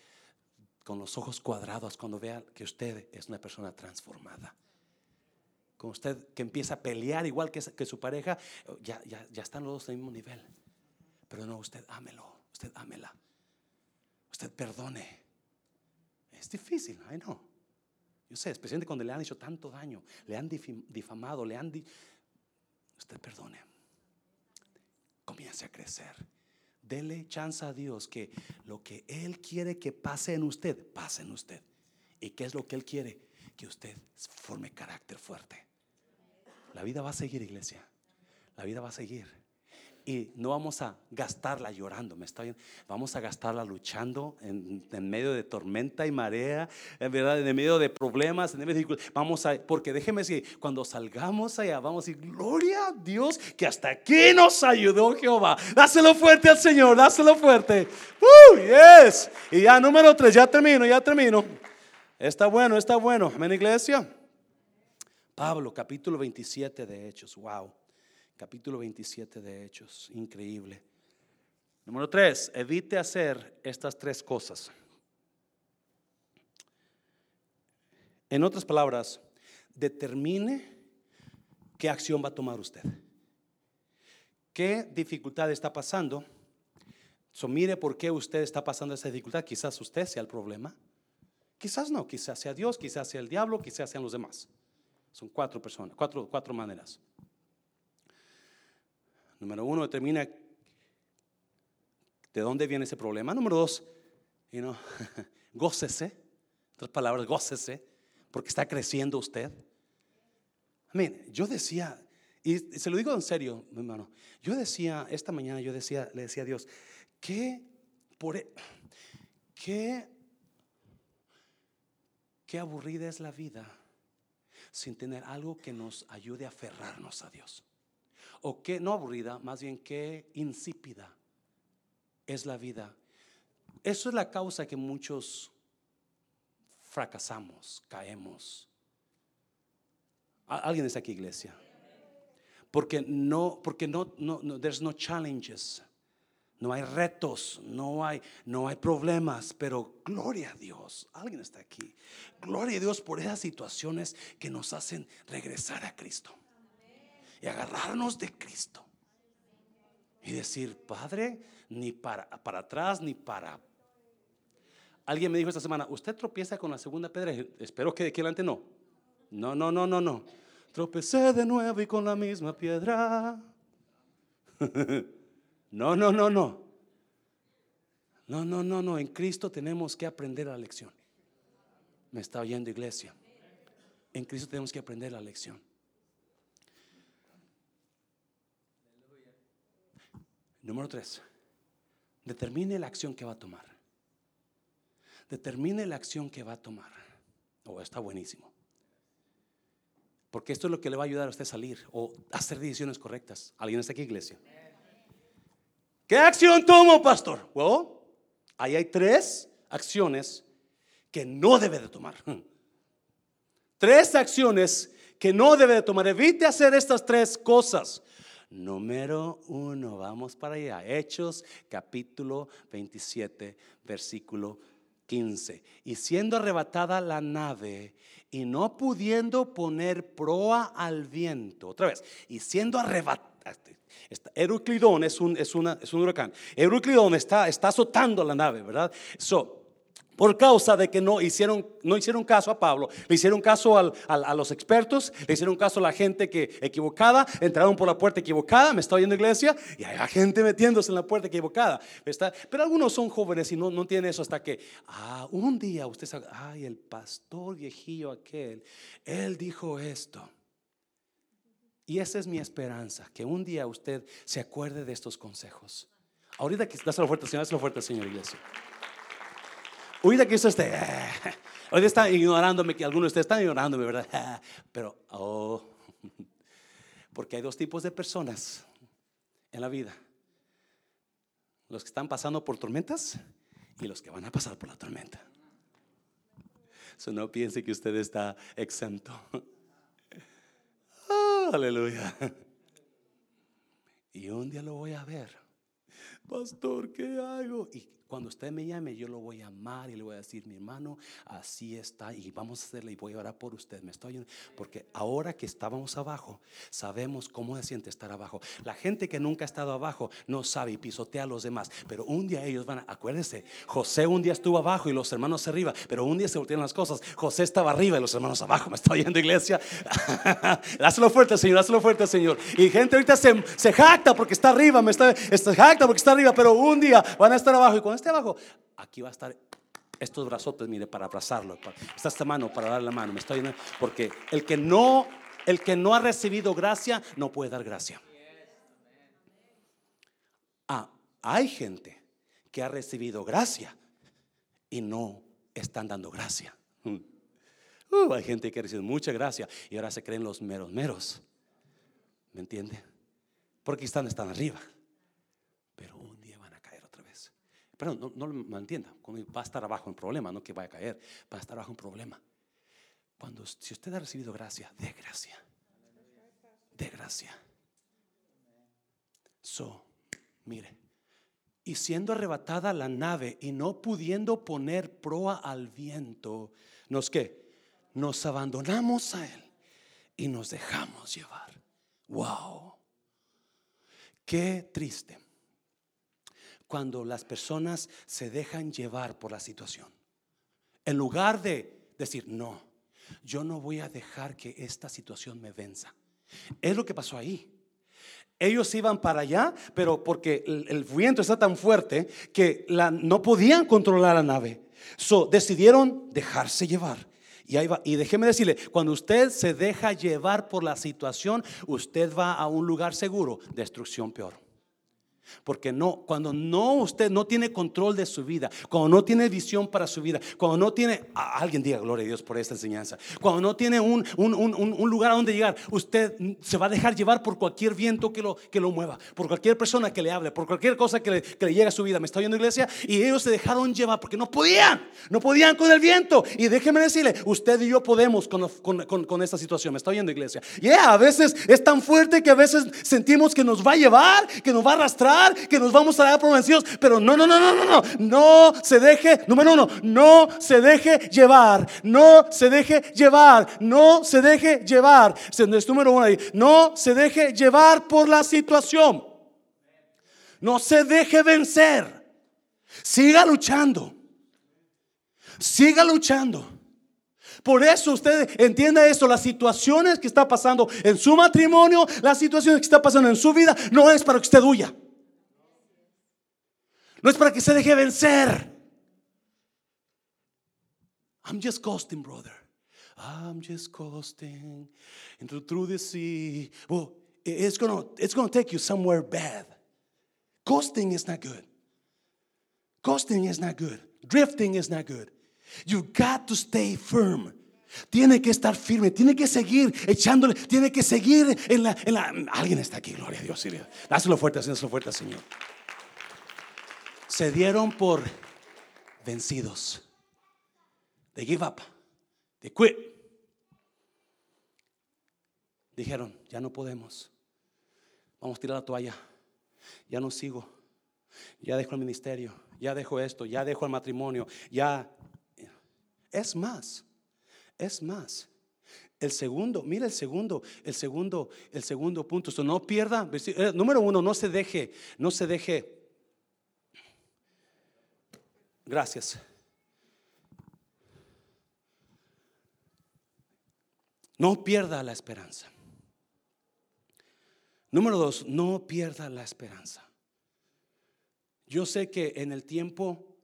con los ojos cuadrados cuando vea que usted es una persona transformada. Con usted que empieza a pelear igual que, su pareja, ya, ya, ya están los dos el mismo nivel. Pero no, usted ámelo, usted ámela. Usted perdone. Es difícil, I know. Yo sé, especialmente cuando le han hecho tanto daño, le han difamado, le han... usted perdone. Comience a crecer. Dele chance a Dios que lo que Él quiere que pase en usted, pase en usted. ¿Y qué es lo que Él quiere? Que usted forme carácter fuerte. La vida va a seguir, iglesia. La vida va a seguir. Y no vamos a gastarla llorando, ¿me está bien? Vamos a gastarla luchando en, medio de tormenta y marea, en verdad, en medio de problemas, en medio de, vamos a, porque déjeme decir, cuando salgamos allá, vamos a decir, gloria a Dios, que hasta aquí nos ayudó Jehová. Dáselo fuerte al Señor, dáselo fuerte. Uh, yes. Y ya número tres, ya termino, ya termino. Está bueno, está bueno. Amén, iglesia. Pablo, capítulo 27 de Hechos, wow capítulo 27 de Hechos. Increíble. Número 3, evite hacer estas tres cosas. En otras palabras, determine qué acción va a tomar usted. ¿Qué dificultad está pasando? So, mire por qué usted está pasando esa dificultad. Quizás usted sea el problema. Quizás no, quizás sea Dios, quizás sea el diablo, quizás sean los demás. Son cuatro personas, cuatro, cuatro maneras. Número uno, determina de dónde viene ese problema. Número dos, you know, gócese. Otras palabras, gócese, porque está creciendo usted. Amén. Yo decía, y se lo digo en serio, mi hermano. Yo decía, esta mañana yo decía, le decía a Dios, que por e, qué, qué aburrida es la vida sin tener algo que nos ayude a aferrarnos a Dios o qué, no aburrida, más bien qué insípida es la vida. Eso es la causa que muchos fracasamos, caemos. ¿Alguien está aquí, iglesia? Porque no, porque no, no, no, there's no challenges. No hay retos, no hay, no hay problemas, pero gloria a Dios. Alguien está aquí. Gloria a Dios por esas situaciones que nos hacen regresar a Cristo y agarrarnos de Cristo. Y decir, Padre, ni para, para atrás ni para... Alguien me dijo esta semana, ¿usted tropieza con la segunda piedra? Espero que de aquí adelante no. No, no, no, no, no. Tropecé de nuevo y con la misma piedra. no, no, no, no. No, no, no, no. En Cristo tenemos que aprender la lección. Me está oyendo iglesia. En Cristo tenemos que aprender la lección. Número tres, determine la acción que va a tomar. Determine la acción que va a tomar. Oh, está buenísimo. Porque esto es lo que le va a ayudar a usted a salir o hacer decisiones correctas. ¿Alguien está aquí, iglesia? ¿Qué acción tomo, pastor? Bueno, ahí hay tres acciones que no debe de tomar. Tres acciones que no debe de tomar. Evite hacer estas tres cosas. Número uno, vamos para allá. Hechos capítulo 27, versículo 15. Y siendo arrebatada la nave y no pudiendo poner proa al viento, otra vez, y siendo arrebatada. Euclidón es un, es, una, es un huracán. Euclidón está, está azotando la nave, ¿verdad? So, por causa de que no hicieron, no hicieron caso a Pablo, le hicieron caso a los expertos, le hicieron caso a la gente que equivocada, entraron por la puerta equivocada, me está oyendo iglesia, y hay gente metiéndose en la puerta equivocada. ¿está? Pero algunos son jóvenes y no, no tienen eso hasta que, ah, un día usted sabe, ay, el pastor viejillo aquel, él dijo esto. Y esa es mi esperanza, que un día usted se acuerde de estos consejos. Ahorita que dáselo fuerte, Señor, dáselo fuerte, Señor, iglesia. Ahorita que usted esté, hoy está ignorándome, que algunos de ustedes están ignorándome, ¿verdad? Pero, oh, porque hay dos tipos de personas en la vida. Los que están pasando por tormentas y los que van a pasar por la tormenta. So no piense que usted está exento. Oh, Aleluya. Y un día lo voy a ver. Pastor, ¿qué hago? Y cuando usted me llame, yo lo voy a amar y le voy a decir, mi hermano, así está y vamos a hacerle y voy a orar por usted. Me estoy porque ahora que estábamos abajo, sabemos cómo se siente estar abajo. La gente que nunca ha estado abajo no sabe y pisotea a los demás, pero un día ellos van a, acuérdense, José un día estuvo abajo y los hermanos arriba, pero un día se voltearon las cosas. José estaba arriba y los hermanos abajo. Me estoy yendo, iglesia. dáselo fuerte, Señor, dáselo fuerte, Señor. Y gente ahorita se, se jacta porque está arriba, me está, está jacta porque está arriba, pero un día van a estar abajo y cuando abajo, aquí va a estar estos brazotes, mire, para abrazarlo. Esta mano para dar la mano. Me estoy porque el que no, el que no ha recibido gracia no puede dar gracia. Ah, hay gente que ha recibido gracia y no están dando gracia. Uh, hay gente que ha recibido mucha gracia y ahora se creen los meros meros. ¿Me entiende? Porque están, están arriba. Pero no, no lo entienda. Va a estar abajo un problema, no que vaya a caer. Va a estar abajo un problema. Cuando, si usted ha recibido gracia, de gracia. De gracia. So, mire. Y siendo arrebatada la nave y no pudiendo poner proa al viento, ¿nos qué? Nos abandonamos a él y nos dejamos llevar. Wow. Qué triste cuando las personas se dejan llevar por la situación. En lugar de decir, no, yo no voy a dejar que esta situación me venza. Es lo que pasó ahí. Ellos iban para allá, pero porque el, viento está tan fuerte que no podían controlar la nave. So, decidieron dejarse llevar. Y déjeme decirle, cuando usted se deja llevar por la situación, usted va a un lugar seguro, destrucción peor. Porque no, cuando no usted no tiene control de su vida, cuando no tiene visión para su vida, cuando no tiene, alguien diga gloria a Dios por esta enseñanza, cuando no tiene un, lugar a donde llegar, usted se va a dejar llevar por cualquier viento que lo, que lo mueva, por cualquier persona que le hable, por cualquier cosa que le, que le llegue a su vida. Me está oyendo iglesia y ellos se dejaron llevar porque no podían, no podían con el viento. Y déjeme decirle, usted y yo podemos con, con, esta situación. Me está oyendo iglesia. Y a veces es tan fuerte que a veces sentimos que nos va a llevar, que nos va a arrastrar que nos vamos a dar por vencidos, pero no, no, no, no, no, no, no se deje, número uno, no se deje llevar, no se deje llevar, no se deje llevar, es número uno ahí, no se deje llevar por la situación, no se deje vencer, siga luchando, siga luchando. Por eso usted entienda esto, las situaciones que está pasando en su matrimonio, las situaciones que está pasando en su vida, no es para que usted huya. No es para que se deje vencer. I'm just coasting, brother. I'm just coasting into through the sea. Well, it's gonna it's gonna take you somewhere bad. Coasting is not good. Coasting is not good. Drifting is not good. You got to stay firm. Tiene que estar firme, tiene que seguir echándole, tiene que seguir en la, en la. Alguien está aquí, gloria a Dios. Dáselo fuerte, dáselo fuerte, Señor se dieron por vencidos. They give up. They quit. Dijeron, ya no podemos. Vamos a tirar la toalla. Ya no sigo. Ya dejo el ministerio. Ya dejo esto. Ya dejo el matrimonio. Ya. Es más. Es más. El segundo, mira el segundo, el segundo, el segundo punto. No pierda. Eh, número uno, no se deje, no se deje Gracias. No pierda la esperanza. Número dos, no pierda la esperanza. Yo sé que en el tiempo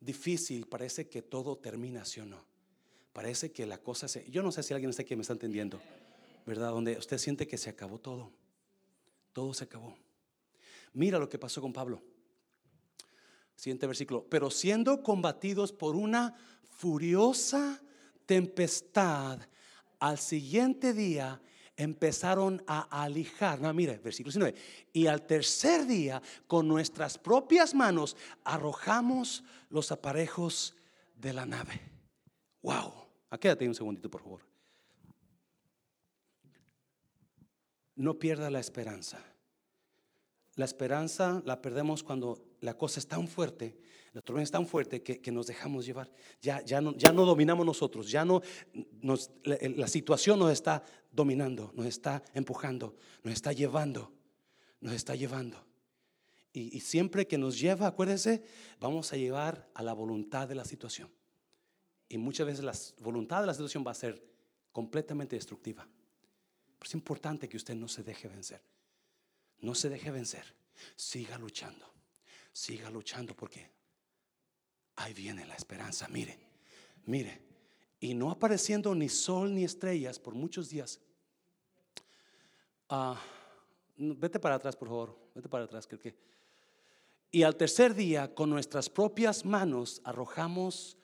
difícil parece que todo termina, ¿sí o no? Parece que la cosa se... Yo no sé si alguien está aquí me está entendiendo, ¿verdad? Donde usted siente que se acabó todo. Todo se acabó. Mira lo que pasó con Pablo. Siguiente versículo. Pero siendo combatidos por una furiosa tempestad, al siguiente día empezaron a alijar. No, mire, versículo 19. Y al tercer día, con nuestras propias manos, arrojamos los aparejos de la nave. Wow. Ah, quédate un segundito, por favor. no pierda la esperanza. La esperanza la perdemos cuando la cosa es tan fuerte, la tormenta es tan fuerte que, nos dejamos llevar. Ya, ya, no, ya no dominamos nosotros, ya no la, situación nos está dominando, nos está empujando, nos está llevando, nos está llevando. Y, y siempre que nos lleva, acuérdense, vamos a llevar a la voluntad de la situación. Y muchas veces la voluntad de la situación va a ser completamente destructiva. Pero es importante que usted no se deje vencer. No se deje vencer. Siga luchando. Siga luchando porque ahí viene la esperanza. Mire, mire. Y no apareciendo ni sol ni estrellas por muchos días. Ah, vete para atrás, por favor. Vete para atrás. Que, y al tercer día, con nuestras propias manos, arrojamos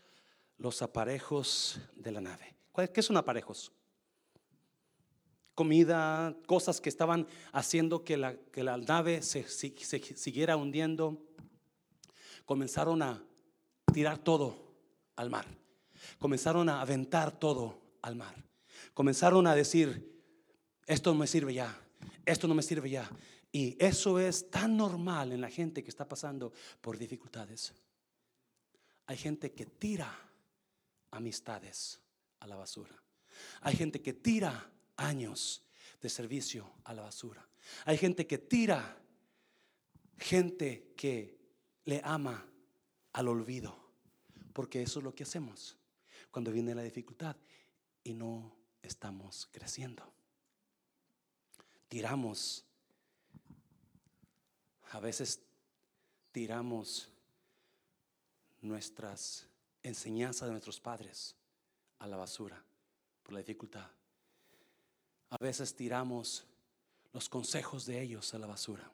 los aparejos de la nave. ¿Qué son aparejos? Comida, cosas que estaban haciendo que la, que la nave se, siguiera hundiendo. Comenzaron a tirar todo al mar. Comenzaron a aventar todo al mar. Comenzaron a decir, esto no me sirve ya, esto no me sirve ya. Y eso es tan normal en la gente que está pasando por dificultades. Hay gente que tira amistades a la basura. Hay gente que tira años de servicio a la basura. Hay gente que tira gente que le ama al olvido. Porque eso es lo que hacemos cuando viene la dificultad y no estamos creciendo. Tiramos, a veces tiramos nuestras enseñanza de nuestros padres a la basura por la dificultad. A veces tiramos los consejos de ellos a la basura.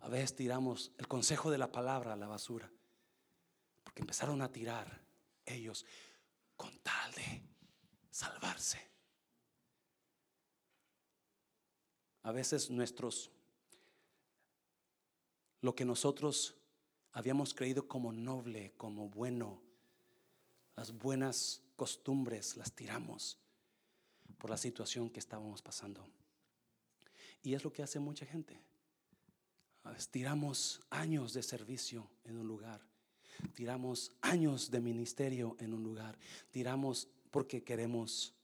A veces tiramos el consejo de la palabra a la basura. Porque empezaron a tirar ellos con tal de salvarse. A veces nuestros, lo que nosotros habíamos creído como noble, como bueno. Las buenas costumbres las tiramos por la situación que estábamos pasando. Y es lo que hace mucha gente. Tiramos años de servicio en un lugar. Tiramos años de ministerio en un lugar. Tiramos porque queremos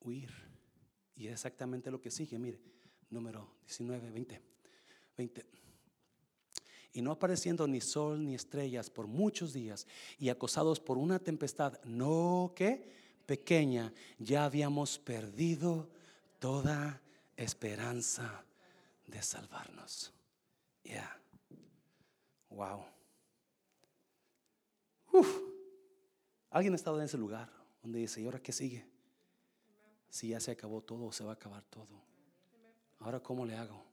huir. Y es exactamente lo que sigue. Mire, número 19, 20. 20 y no apareciendo ni sol ni estrellas por muchos días y acosados por una tempestad, no que pequeña, ya habíamos perdido toda esperanza de salvarnos. Ya. Wow. Uf. ¿Alguien ha estado en ese lugar donde dice, ¿y ahora qué sigue? Si ya se acabó todo, se va a acabar todo. Ahora, ¿cómo le hago?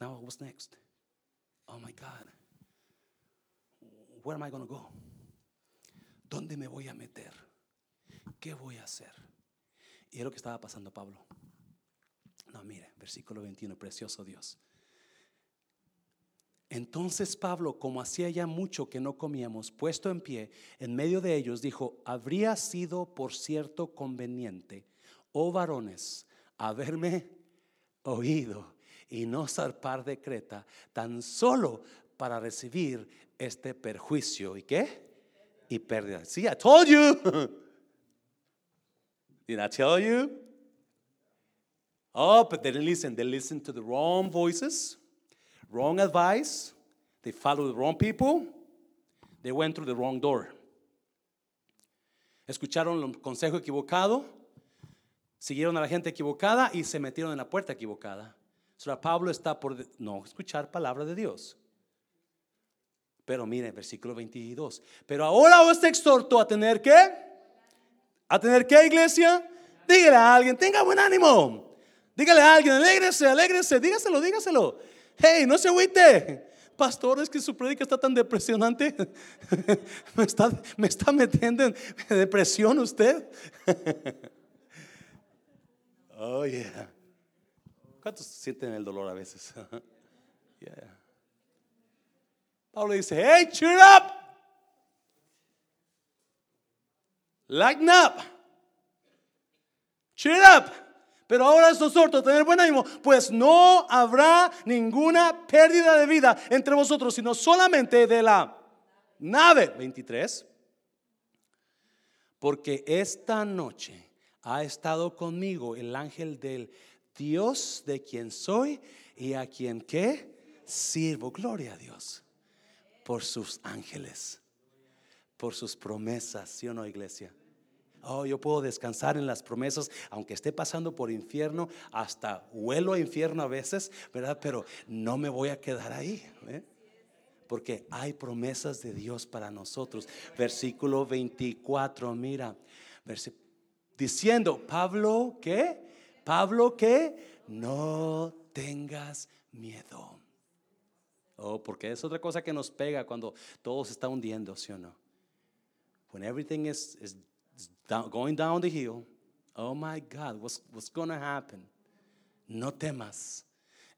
Now, what's next? Oh my God. Where am I going to go? ¿Dónde me voy a meter? ¿Qué voy a hacer? Y es lo que estaba pasando Pablo. No, mire, versículo 21, precioso Dios. Entonces Pablo, como hacía ya mucho que no comíamos, puesto en pie en medio de ellos, dijo, habría sido por cierto conveniente, oh varones, haberme oído y no zarpar de Creta tan solo para recibir este perjuicio. ¿Y qué? Y pérdida. Sí, I told you. Did I tell you? Oh, but they didn't listen. They listened to the wrong voices, wrong advice. They followed the wrong people. They went through the wrong door. Escucharon el consejo equivocado, siguieron a la gente equivocada y se metieron en la puerta equivocada. Pablo está por no escuchar palabra de Dios. Pero mire, versículo 22. Pero ahora os exhorto a tener que, a tener que, iglesia, dígale a alguien, tenga buen ánimo. Dígale a alguien, alégrese, alégrese, dígaselo, dígaselo. Hey, no se agüite. Pastor, es que su prédica está tan depresionante. me, está, me está metiendo en depresión usted. oh, yeah. ¿Cuántos sienten el dolor a veces? Pablo dice, hey, cheer up. Lighten up. Cheer up. Pero ahora es nosotros tener buen ánimo, pues no habrá ninguna pérdida de vida entre vosotros, sino solamente de la nave. 23. Porque esta noche ha estado conmigo el ángel del Dios de quien soy y a quien que sirvo. Gloria a Dios por sus ángeles, por sus promesas, ¿sí o no, iglesia? Oh, yo puedo descansar en las promesas, aunque esté pasando por infierno, hasta huelo a infierno a veces, ¿verdad? Pero no me voy a quedar ahí. ¿eh? Porque hay promesas de Dios para nosotros. Versículo 24, mira, diciendo, Pablo, ¿qué? Pablo, ¿qué? No tengas miedo. Oh, porque es otra cosa que nos pega cuando todo se está hundiendo, ¿sí o no? When everything is, is going down the hill, oh my God, what's, what's going to happen? No temas.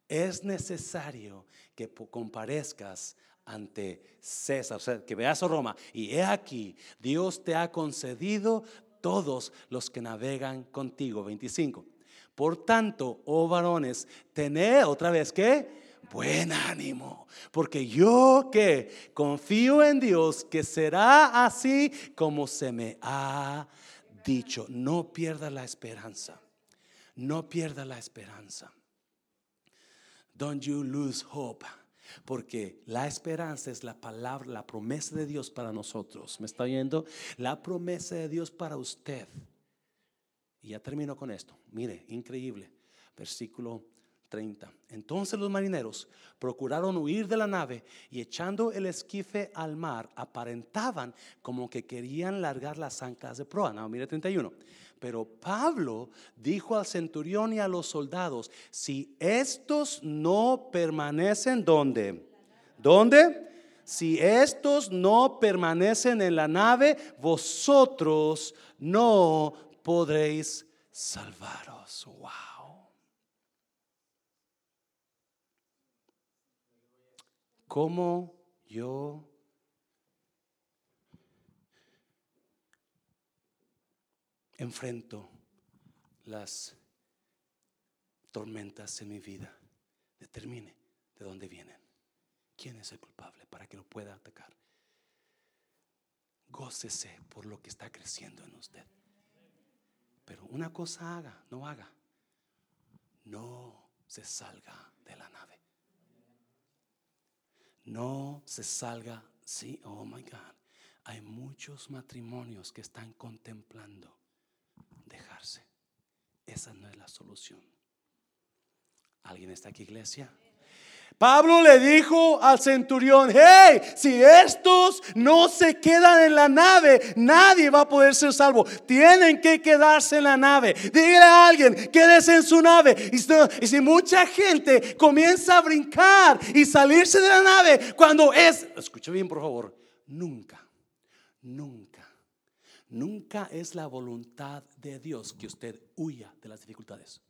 Es necesario que comparezcas ante César, que veas a Roma. Y he aquí, Dios te ha concedido todos los que navegan contigo. 25. Por tanto, oh varones, tened otra vez que buen ánimo, porque yo que confío en Dios que será así como se me ha dicho. No pierda la esperanza. No pierda la esperanza. Don't you lose hope. Porque la esperanza es la palabra, la promesa de Dios para nosotros. ¿Me está oyendo? La promesa de Dios para usted. Y ya termino con esto. Mire, increíble. Versículo 30. Entonces los marineros procuraron huir de la nave y echando el esquife al mar aparentaban como que querían largar las anclas de proa. Mire 31. Pero Pablo dijo al centurión y a los soldados, si estos no permanecen, ¿dónde? ¿Dónde? Si estos no permanecen en la nave, vosotros no podréis salvaros. Wow. ¿Cómo yo enfrento las tormentas en mi vida? Determine de dónde vienen. ¿Quién es el culpable para que lo pueda atacar? Gócese por lo que está creciendo en usted. Pero una cosa haga, no haga. No se salga de la nave. No se salga. Sí, oh my God. Hay muchos matrimonios que están contemplando dejarse. Esa no es la solución. ¿Alguien está aquí, iglesia? Pablo le dijo al centurión, hey, si estos no se quedan en la nave, nadie va a poder ser salvo. Tienen que quedarse en la nave. Dile a alguien, quédese en su nave. Y si, mucha gente comienza a brincar y salirse de la nave, cuando es, escuche bien por favor, nunca, nunca, nunca es la voluntad de Dios que usted huya de las dificultades.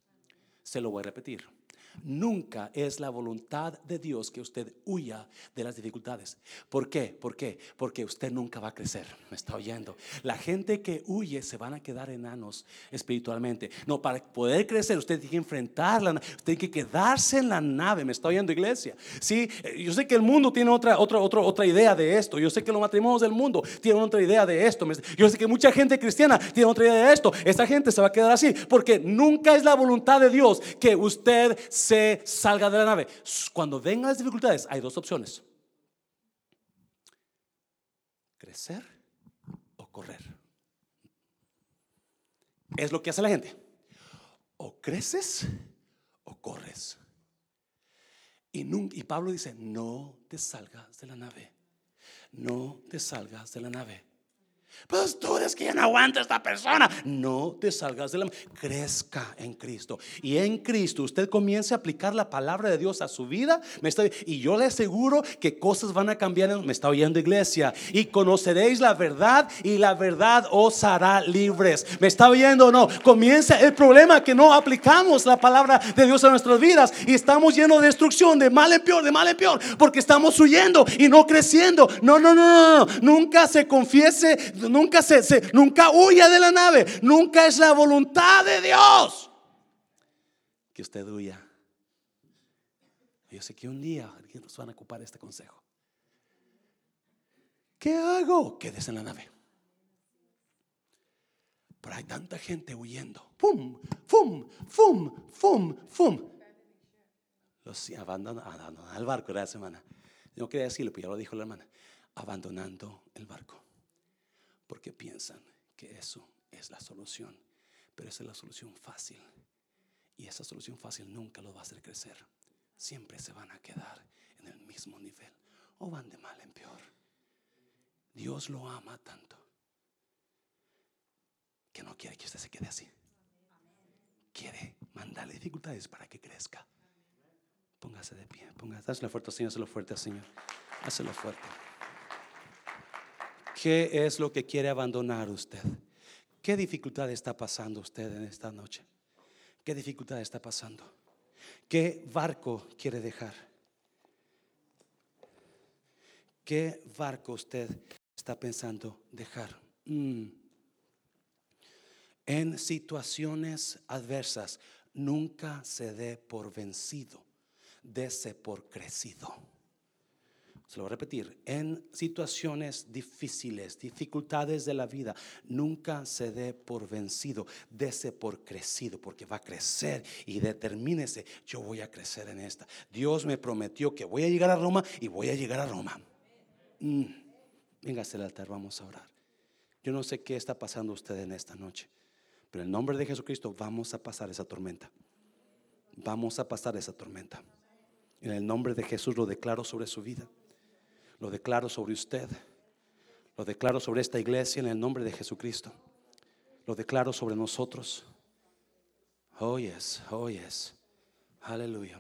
Se lo voy a repetir. Nunca es la voluntad de Dios que usted huya de las dificultades. ¿Por qué? ¿Por qué? Porque usted nunca va a crecer. Me está oyendo. La gente que huye se van a quedar enanos espiritualmente. No, para poder crecer usted tiene que enfrentarla. Usted tiene que quedarse en la nave. Me está oyendo, iglesia. Sí, yo sé que el mundo tiene otra, otra, otra, otra idea de esto. Yo sé que los matrimonios del mundo tienen otra idea de esto. Yo sé que mucha gente cristiana tiene otra idea de esto. Esta gente se va a quedar así porque nunca es la voluntad de Dios que usted se salga de la nave. Cuando vengan las dificultades, hay dos opciones. Crecer o correr. Es lo que hace la gente. O creces o corres. Y, y Pablo dice, no te salgas de la nave. No te salgas de la nave. Pastores, que ya aguanta esta persona. No te salgas de la. Crezca en Cristo. Y en Cristo usted comience a aplicar la palabra de Dios a su vida. Me está, y yo le aseguro que cosas van a cambiar. Me está oyendo, iglesia. Y conoceréis la verdad. Y la verdad os hará libres. ¿Me está oyendo no? Comienza el problema que no aplicamos la palabra de Dios a nuestras vidas. Y estamos llenos de destrucción, de mal en peor, de mal en peor. Porque estamos huyendo y no creciendo. No, no, no, no. no. Nunca se confiese nunca se, se, nunca huya de la nave. Nunca es la voluntad de Dios que usted huya. Yo sé que un día nos van a ocupar este consejo. ¿Qué hago? Quédese en la nave. Pero hay tanta gente huyendo. ¡Fum! ¡Fum! ¡Fum! ¡Fum! ¡Fum! Los abandonan el barco la semana. No quería decirlo, pero ya lo dijo la hermana. Abandonando el barco. Porque piensan que eso es la solución. Pero esa es la solución fácil. Y esa solución fácil nunca lo va a hacer crecer. Siempre se van a quedar en el mismo nivel. O van de mal en peor. Dios lo ama tanto. Que no quiere que usted se quede así. Quiere mandarle dificultades para que crezca. Póngase de pie. Póngase. Hazlo fuerte, Señor. Hazlo fuerte, Señor. Hazlo fuerte. ¿Qué es lo que quiere abandonar usted? ¿Qué dificultad está pasando usted en esta noche? ¿Qué dificultad está pasando? ¿Qué barco quiere dejar? ¿Qué barco usted está pensando dejar? Mm. En situaciones adversas, nunca se dé por vencido, dése por crecido. Se lo voy a repetir, en situaciones difíciles, dificultades de la vida, nunca se dé por vencido, dése por crecido, porque va a crecer y determínese, yo voy a crecer en esta. Dios me prometió que voy a llegar a Roma y voy a llegar a Roma. Mm. Véngase al altar, vamos a orar. Yo no sé qué está pasando usted en esta noche, pero en el nombre de Jesucristo vamos a pasar esa tormenta. Vamos a pasar esa tormenta. En el nombre de Jesús lo declaro sobre su vida. Lo declaro sobre usted. Lo declaro sobre esta iglesia en el nombre de Jesucristo. Lo declaro sobre nosotros. Oh, yes, oh, yes. Aleluya.